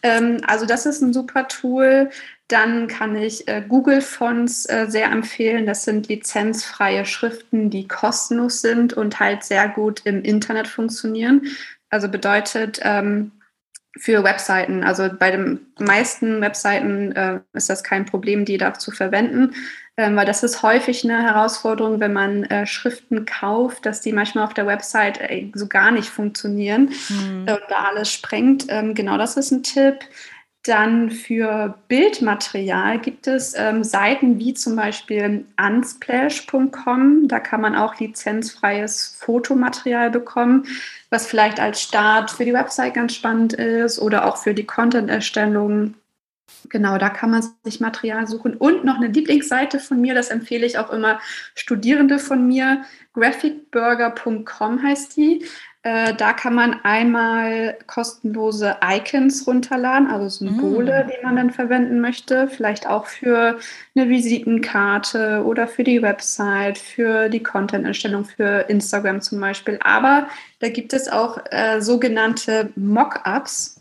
Ähm, also das ist ein super Tool. Dann kann ich äh, Google Fonts äh, sehr empfehlen. Das sind lizenzfreie Schriften, die kostenlos sind und halt sehr gut im Internet funktionieren. Also bedeutet ähm, für Webseiten, also bei den meisten Webseiten äh, ist das kein Problem, die da zu verwenden, ähm, weil das ist häufig eine Herausforderung, wenn man äh, Schriften kauft, dass die manchmal auf der Website äh, so gar nicht funktionieren mhm. und da alles sprengt. Ähm, genau das ist ein Tipp. Dann für Bildmaterial gibt es ähm, Seiten wie zum Beispiel unsplash.com. Da kann man auch lizenzfreies Fotomaterial bekommen, was vielleicht als Start für die Website ganz spannend ist oder auch für die Content-Erstellung. Genau, da kann man sich Material suchen. Und noch eine Lieblingsseite von mir, das empfehle ich auch immer Studierende von mir. Graphicburger.com heißt die. Äh, da kann man einmal kostenlose Icons runterladen, also Symbole, mm. die man dann verwenden möchte. Vielleicht auch für eine Visitenkarte oder für die Website, für die Content-Erstellung, für Instagram zum Beispiel. Aber da gibt es auch äh, sogenannte Mockups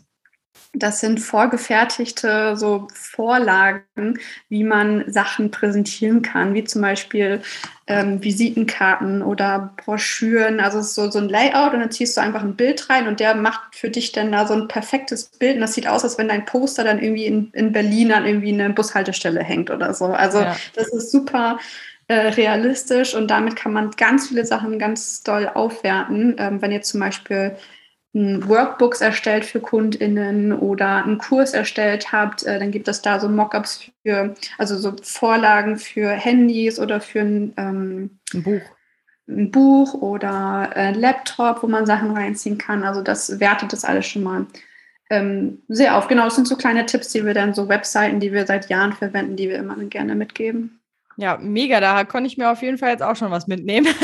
das sind vorgefertigte so Vorlagen, wie man Sachen präsentieren kann, wie zum Beispiel ähm, Visitenkarten oder Broschüren. Also es ist so, so ein Layout und dann ziehst du einfach ein Bild rein und der macht für dich dann da so ein perfektes Bild. Und das sieht aus, als wenn dein Poster dann irgendwie in, in Berlin an irgendwie eine Bushaltestelle hängt oder so. Also ja. das ist super äh, realistisch und damit kann man ganz viele Sachen ganz doll aufwerten. Ähm, wenn ihr zum Beispiel Workbooks erstellt für KundInnen oder einen Kurs erstellt habt, äh, dann gibt es da so Mockups für, also so Vorlagen für Handys oder für ein, ähm, ein Buch. Ein Buch oder ein Laptop, wo man Sachen reinziehen kann. Also das wertet das alles schon mal ähm, sehr auf. Genau, das sind so kleine Tipps, die wir dann, so Webseiten, die wir seit Jahren verwenden, die wir immer gerne mitgeben. Ja, mega. Da konnte ich mir auf jeden Fall jetzt auch schon was mitnehmen.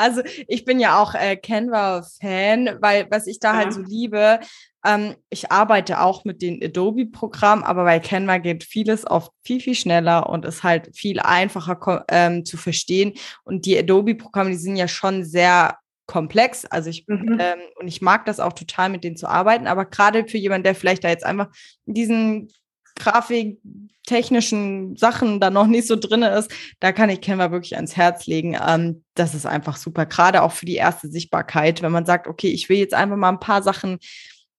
also ich bin ja auch äh, Canva-Fan, weil was ich da halt ja. halt so liebe, ähm, ich arbeite auch mit den Adobe-Programmen, aber bei Canva geht vieles oft viel, viel schneller und ist halt viel einfacher ähm, zu verstehen. Und die Adobe-Programme, die sind ja schon sehr komplex. Also ich mhm. ähm, und ich mag das auch total, mit denen zu arbeiten. Aber gerade für jemanden, der vielleicht da jetzt einfach diesen grafiktechnischen Sachen da noch nicht so drin ist, da kann ich Canva wirklich ans Herz legen. Ähm, das ist einfach super, gerade auch für die erste Sichtbarkeit, wenn man sagt, okay, ich will jetzt einfach mal ein paar Sachen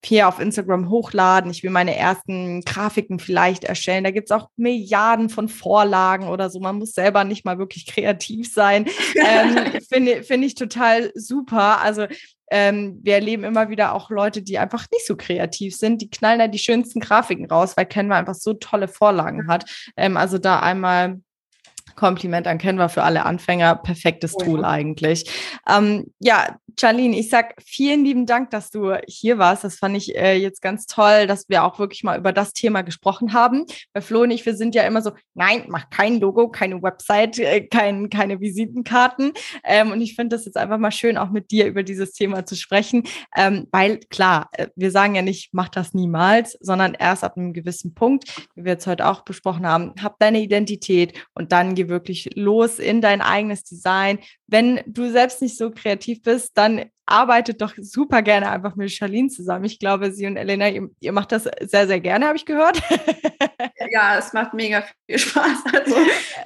hier auf Instagram hochladen, ich will meine ersten Grafiken vielleicht erstellen. Da gibt es auch Milliarden von Vorlagen oder so. Man muss selber nicht mal wirklich kreativ sein. ähm, Finde find ich total super. Also ähm, wir erleben immer wieder auch Leute, die einfach nicht so kreativ sind. Die knallen da die schönsten Grafiken raus, weil Canva einfach so tolle Vorlagen hat. Ähm, also da einmal Kompliment an Canva für alle Anfänger. Perfektes Tool eigentlich. Ähm, ja, Charlene, ich sag vielen lieben Dank, dass du hier warst. Das fand ich äh, jetzt ganz toll, dass wir auch wirklich mal über das Thema gesprochen haben. Bei Flo und ich, wir sind ja immer so, nein, mach kein Logo, keine Website, äh, kein, keine Visitenkarten. Ähm, und ich finde das jetzt einfach mal schön, auch mit dir über dieses Thema zu sprechen. Ähm, weil klar, äh, wir sagen ja nicht, mach das niemals, sondern erst ab einem gewissen Punkt, wie wir jetzt heute auch besprochen haben, hab deine Identität und dann geh wirklich los in dein eigenes Design. Wenn du selbst nicht so kreativ bist, dann arbeitet doch super gerne einfach mit Charlene zusammen. Ich glaube, sie und Elena, ihr, ihr macht das sehr, sehr gerne, habe ich gehört. ja, es macht mega viel Spaß. Also,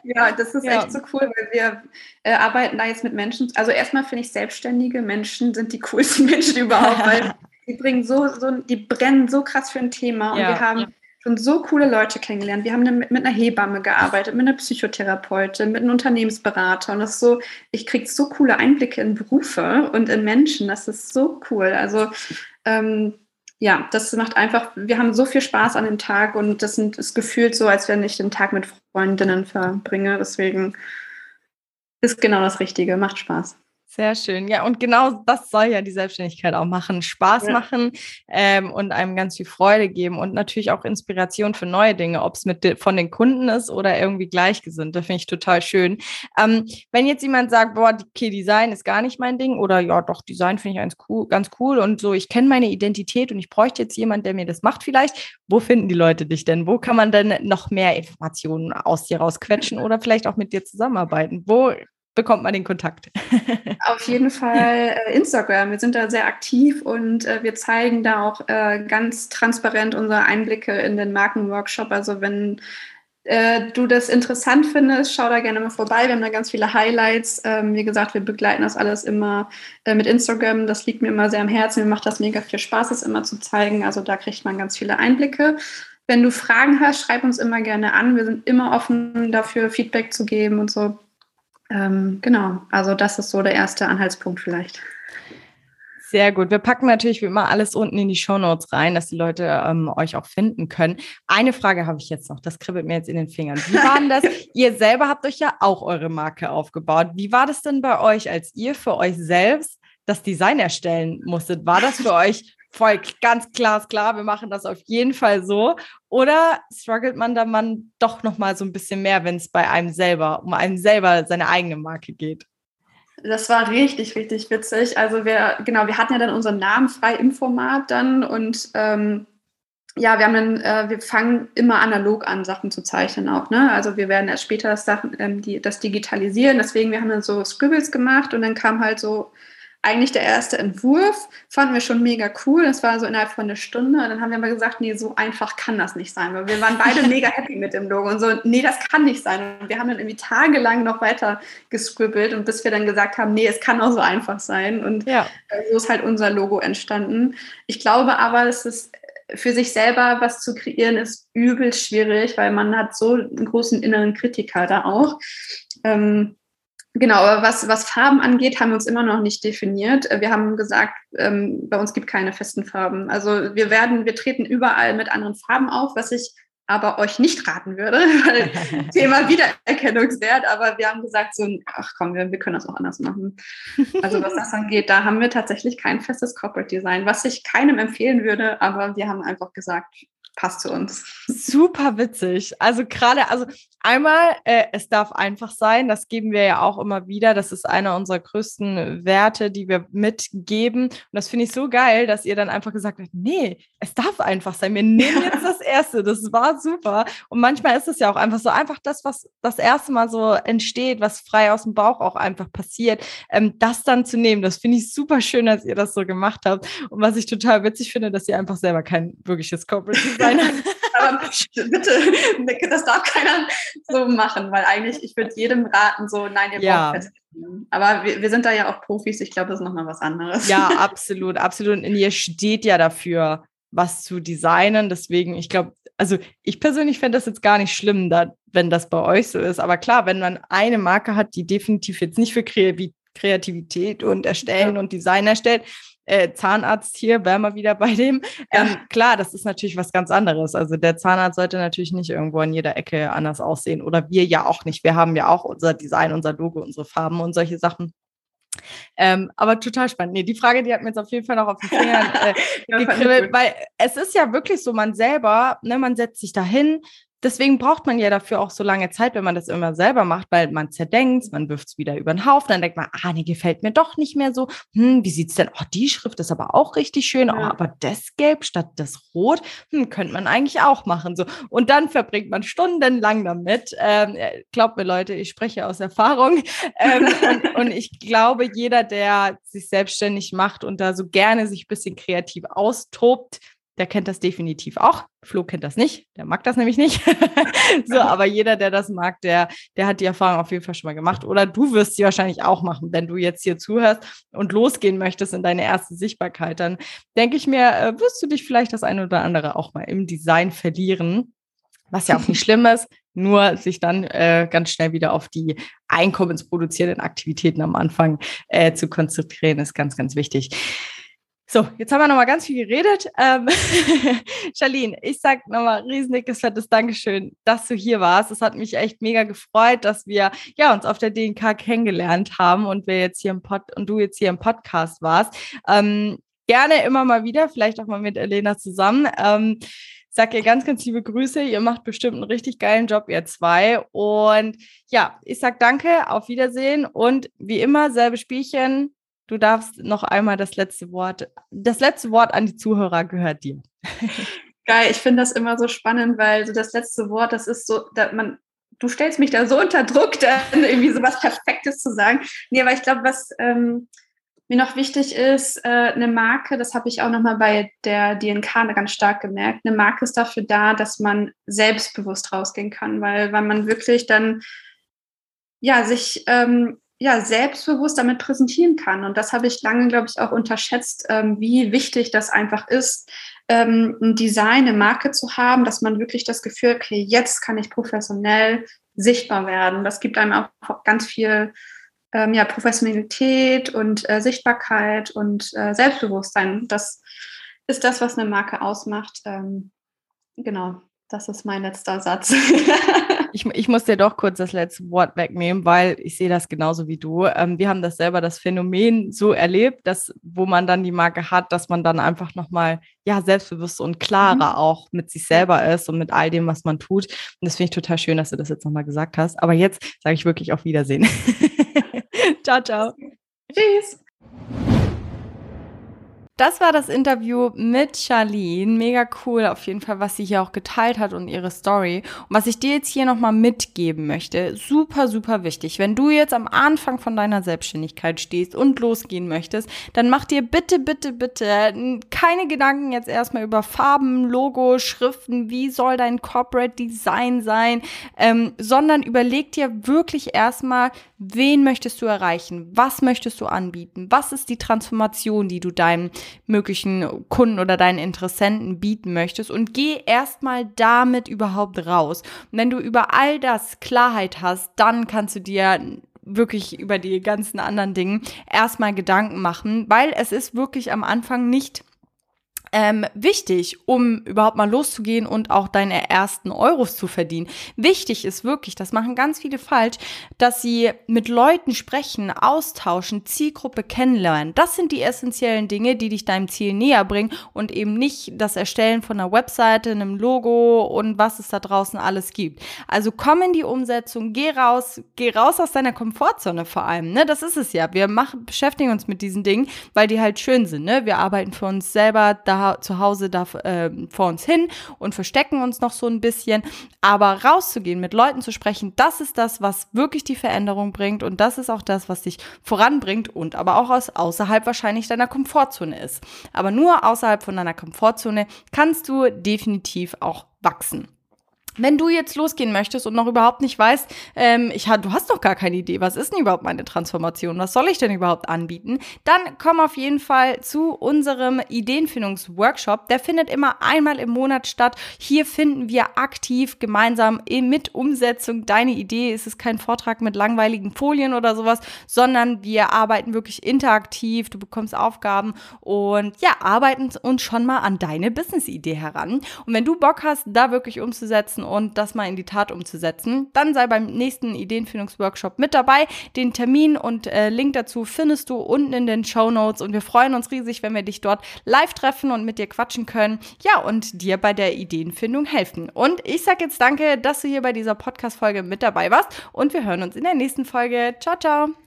ja, das ist ja. echt so cool, weil wir äh, arbeiten da jetzt mit Menschen. Also erstmal finde ich selbstständige Menschen sind die coolsten Menschen überhaupt, weil die bringen so, so, die brennen so krass für ein Thema und ja. wir haben schon so coole Leute kennengelernt. Wir haben mit, einer Hebamme gearbeitet, mit einer Psychotherapeutin, mit einem Unternehmensberater. Und das ist so, ich kriege so coole Einblicke in Berufe und in Menschen. Das ist so cool. Also ähm, ja, das macht einfach, wir haben so viel Spaß an dem Tag und das ist gefühlt so, als wenn ich den Tag mit Freundinnen verbringe. Deswegen ist genau das Richtige, macht Spaß. Sehr schön. Ja, und genau das soll ja die Selbstständigkeit auch machen. Spaß ja. machen ähm, und einem ganz viel Freude geben und natürlich auch Inspiration für neue Dinge, ob es mit von den Kunden ist oder irgendwie gleichgesinnt. Das finde ich total schön. Ähm, wenn jetzt jemand sagt, boah, okay, Design ist gar nicht mein Ding oder ja, doch, Design finde ich ganz cool, ganz cool und so, ich kenne meine Identität und ich bräuchte jetzt jemand, der mir das macht vielleicht. Wo finden die Leute dich denn? Wo kann man denn noch mehr Informationen aus dir rausquetschen oder vielleicht auch mit dir zusammenarbeiten? Wo bekommt man den Kontakt? Auf jeden Fall äh, Instagram. Wir sind da sehr aktiv und äh, wir zeigen da auch äh, ganz transparent unsere Einblicke in den Markenworkshop. Also wenn du das interessant findest, schau da gerne mal vorbei. Wir haben da ganz viele Highlights. Ähm, wie gesagt, wir begleiten das alles immer mit Instagram. Das liegt mir immer sehr am Herzen. Mir macht das mega viel Spaß, es immer zu zeigen. Also da kriegt man ganz viele Einblicke. Wenn du Fragen hast, schreib uns immer gerne an. Wir sind immer offen dafür, Feedback zu geben und so. Ähm, genau, also das ist so der erste Anhaltspunkt vielleicht. Sehr gut. Wir packen natürlich wie immer alles unten in die Show Notes rein, dass die Leute ähm, euch auch finden können. Eine Frage habe ich jetzt noch, das kribbelt mir jetzt in den Fingern. Wie war denn das? ihr selber habt euch ja auch eure Marke aufgebaut. Wie war das denn bei euch, als ihr für euch selbst das Design erstellen musstet? War das für euch voll ganz klar, klar, wir machen das auf jeden Fall so. Oder struggelt man da man doch noch mal so ein bisschen mehr, wenn es bei einem selber, um einen selber seine eigene Marke geht? Das war richtig, richtig witzig. Also wir, genau, wir hatten ja dann unseren Namen frei im Format dann und ähm, ja, wir haben dann, äh, wir fangen immer analog an, Sachen zu zeichnen auch. Ne? Also wir werden erst später das, Sachen, ähm, die, das digitalisieren. Deswegen, wir haben dann so Scribbles gemacht und dann kam halt so eigentlich der erste Entwurf, fanden wir schon mega cool. Das war so innerhalb von einer Stunde. Und dann haben wir aber gesagt, nee, so einfach kann das nicht sein. Weil wir waren beide mega happy mit dem Logo und so, nee, das kann nicht sein. Und wir haben dann irgendwie tagelang noch weiter gescribbelt und bis wir dann gesagt haben, nee, es kann auch so einfach sein. Und ja. so ist halt unser Logo entstanden. Ich glaube aber, es ist für sich selber was zu kreieren, ist übel schwierig, weil man hat so einen großen inneren Kritiker da auch. Ähm, Genau, aber was, was Farben angeht, haben wir uns immer noch nicht definiert. Wir haben gesagt, ähm, bei uns gibt keine festen Farben. Also wir werden, wir treten überall mit anderen Farben auf, was ich aber euch nicht raten würde, weil Thema Wiedererkennungswert. Aber wir haben gesagt, so, ach komm, wir, wir können das auch anders machen. Also was das angeht, da haben wir tatsächlich kein festes Corporate Design, was ich keinem empfehlen würde, aber wir haben einfach gesagt, passt zu uns. Super witzig. Also gerade, also einmal, äh, es darf einfach sein, das geben wir ja auch immer wieder. Das ist einer unserer größten Werte, die wir mitgeben. Und das finde ich so geil, dass ihr dann einfach gesagt habt, nee, es darf einfach sein. Wir nehmen jetzt das Erste. Das war super. Und manchmal ist es ja auch einfach so, einfach das, was das erste Mal so entsteht, was frei aus dem Bauch auch einfach passiert, ähm, das dann zu nehmen. Das finde ich super schön, dass ihr das so gemacht habt. Und was ich total witzig finde, dass ihr einfach selber kein wirkliches Corporate Design Aber bitte, das darf keiner so machen, weil eigentlich, ich würde jedem raten, so, nein, ihr ja. braucht aber wir, wir, sind da ja auch Profis, ich glaube, das ist nochmal was anderes. Ja, absolut, absolut. Und ihr steht ja dafür, was zu designen. Deswegen, ich glaube, also ich persönlich fände das jetzt gar nicht schlimm, da, wenn das bei euch so ist. Aber klar, wenn man eine Marke hat, die definitiv jetzt nicht für Kreativität und Erstellen ja. und Design erstellt, äh, Zahnarzt hier, wären wir wieder bei dem. Ähm, klar, das ist natürlich was ganz anderes. Also der Zahnarzt sollte natürlich nicht irgendwo an jeder Ecke anders aussehen oder wir ja auch nicht. Wir haben ja auch unser Design, unser Logo, unsere Farben und solche Sachen. Ähm, aber total spannend. Nee, die Frage, die hat mir jetzt auf jeden Fall noch auf den Fingern äh, gekribbelt, weil es ist ja wirklich so, man selber, ne, man setzt sich dahin, deswegen braucht man ja dafür auch so lange Zeit, wenn man das immer selber macht, weil man zerdenkt, man wirft es wieder über den Haufen, dann denkt man, ah, nee, gefällt mir doch nicht mehr so. Hm, wie sieht's denn? Oh, die Schrift ist aber auch richtig schön. Oh, ja. Oh, aber das Gelb statt das Rot, hm, könnte man eigentlich auch machen. So. Und dann verbringt man stundenlang damit. Ähm, glaubt mir, Leute, ich spreche aus Erfahrung. Ähm, und, und ich glaube, jeder, der sich selbstständig macht und da so gerne sich ein bisschen kreativ austobt, der kennt das definitiv auch. Flo kennt das nicht, der mag das nämlich nicht. so, aber jeder, der das mag, der, der hat die Erfahrung auf jeden Fall schon mal gemacht. Oder du wirst sie wahrscheinlich auch machen, wenn du jetzt hier zuhörst und losgehen möchtest in deine erste Sichtbarkeit. Dann denke ich mir, äh, wirst du dich vielleicht das eine oder andere auch mal im Design verlieren. Was ja auch nicht schlimm ist, nur sich dann äh, ganz schnell wieder auf die einkommensproduzierenden Aktivitäten am Anfang äh, zu konzentrieren, ist ganz, ganz wichtig. So, jetzt haben wir nochmal ganz viel geredet. Ähm, Charlene, ich sag nochmal riesendickes, fettes Dankeschön, dass du hier warst. Es hat mich echt mega gefreut, dass wir ja, uns auf der DNK kennengelernt haben und wir jetzt hier im Pod und du jetzt hier im Podcast warst. Ähm, gerne immer mal wieder, vielleicht auch mal mit Elena zusammen. Ähm, sag ihr ganz, ganz liebe Grüße. Ihr macht bestimmt einen richtig geilen Job, ihr zwei. Und ja, ich sag danke, auf Wiedersehen und wie immer, selbe Spielchen Du darfst noch einmal das letzte Wort. Das letzte Wort an die Zuhörer gehört dir. Geil, ich finde das immer so spannend, weil so das letzte Wort, das ist so, dass man, du stellst mich da so unter Druck, dann irgendwie so was Perfektes zu sagen. Nee, aber ich glaube, was ähm, mir noch wichtig ist, äh, eine Marke, das habe ich auch nochmal bei der DNK ganz stark gemerkt, eine Marke ist dafür da, dass man selbstbewusst rausgehen kann, weil, weil man wirklich dann ja, sich ähm, ja, selbstbewusst damit präsentieren kann. Und das habe ich lange, glaube ich, auch unterschätzt, ähm, wie wichtig das einfach ist, ähm, ein Design, eine Marke zu haben, dass man wirklich das Gefühl, okay, jetzt kann ich professionell sichtbar werden. Das gibt einem auch ganz viel ähm, ja, Professionalität und äh, Sichtbarkeit und äh, Selbstbewusstsein. Das ist das, was eine Marke ausmacht. Ähm, genau, das ist mein letzter Satz. Ich, ich muss dir doch kurz das letzte Wort wegnehmen, weil ich sehe das genauso wie du. Ähm, wir haben das selber, das Phänomen so erlebt, dass wo man dann die Marke hat, dass man dann einfach nochmal ja, selbstbewusst und klarer mhm. auch mit sich selber ist und mit all dem, was man tut. Und das finde ich total schön, dass du das jetzt nochmal gesagt hast. Aber jetzt sage ich wirklich auf Wiedersehen. ciao, ciao. Tschüss. Das war das Interview mit Charlene. Mega cool auf jeden Fall, was sie hier auch geteilt hat und ihre Story. Und was ich dir jetzt hier nochmal mitgeben möchte, super, super wichtig. Wenn du jetzt am Anfang von deiner Selbstständigkeit stehst und losgehen möchtest, dann mach dir bitte, bitte, bitte keine Gedanken jetzt erstmal über Farben, Logo, Schriften, wie soll dein Corporate Design sein, ähm, sondern überleg dir wirklich erstmal, wen möchtest du erreichen? Was möchtest du anbieten? Was ist die Transformation, die du deinem möglichen Kunden oder deinen Interessenten bieten möchtest und geh erstmal damit überhaupt raus. Und wenn du über all das Klarheit hast, dann kannst du dir wirklich über die ganzen anderen Dinge erstmal Gedanken machen, weil es ist wirklich am Anfang nicht ähm, wichtig, um überhaupt mal loszugehen und auch deine ersten Euros zu verdienen. Wichtig ist wirklich, das machen ganz viele falsch, dass sie mit Leuten sprechen, austauschen, Zielgruppe kennenlernen. Das sind die essentiellen Dinge, die dich deinem Ziel näher bringen und eben nicht das Erstellen von einer Webseite, einem Logo und was es da draußen alles gibt. Also komm in die Umsetzung, geh raus, geh raus aus deiner Komfortzone vor allem. Ne? Das ist es ja. Wir machen, beschäftigen uns mit diesen Dingen, weil die halt schön sind. Ne? Wir arbeiten für uns selber, da zu Hause da äh, vor uns hin und verstecken uns noch so ein bisschen. Aber rauszugehen, mit Leuten zu sprechen, das ist das, was wirklich die Veränderung bringt und das ist auch das, was dich voranbringt und aber auch aus außerhalb wahrscheinlich deiner Komfortzone ist. Aber nur außerhalb von deiner Komfortzone kannst du definitiv auch wachsen. Wenn du jetzt losgehen möchtest und noch überhaupt nicht weißt, ähm, ich, du hast doch gar keine Idee, was ist denn überhaupt meine Transformation, was soll ich denn überhaupt anbieten, dann komm auf jeden Fall zu unserem Ideenfindungsworkshop. Der findet immer einmal im Monat statt. Hier finden wir aktiv gemeinsam mit Umsetzung deine Idee. Es ist kein Vortrag mit langweiligen Folien oder sowas, sondern wir arbeiten wirklich interaktiv. Du bekommst Aufgaben und ja, arbeiten uns schon mal an deine Business-Idee heran. Und wenn du Bock hast, da wirklich umzusetzen und das mal in die Tat umzusetzen, dann sei beim nächsten Ideenfindungsworkshop mit dabei. Den Termin und äh, Link dazu findest du unten in den Show Notes und wir freuen uns riesig, wenn wir dich dort live treffen und mit dir quatschen können. Ja, und dir bei der Ideenfindung helfen. Und ich sage jetzt danke, dass du hier bei dieser Podcast-Folge mit dabei warst und wir hören uns in der nächsten Folge. Ciao, ciao.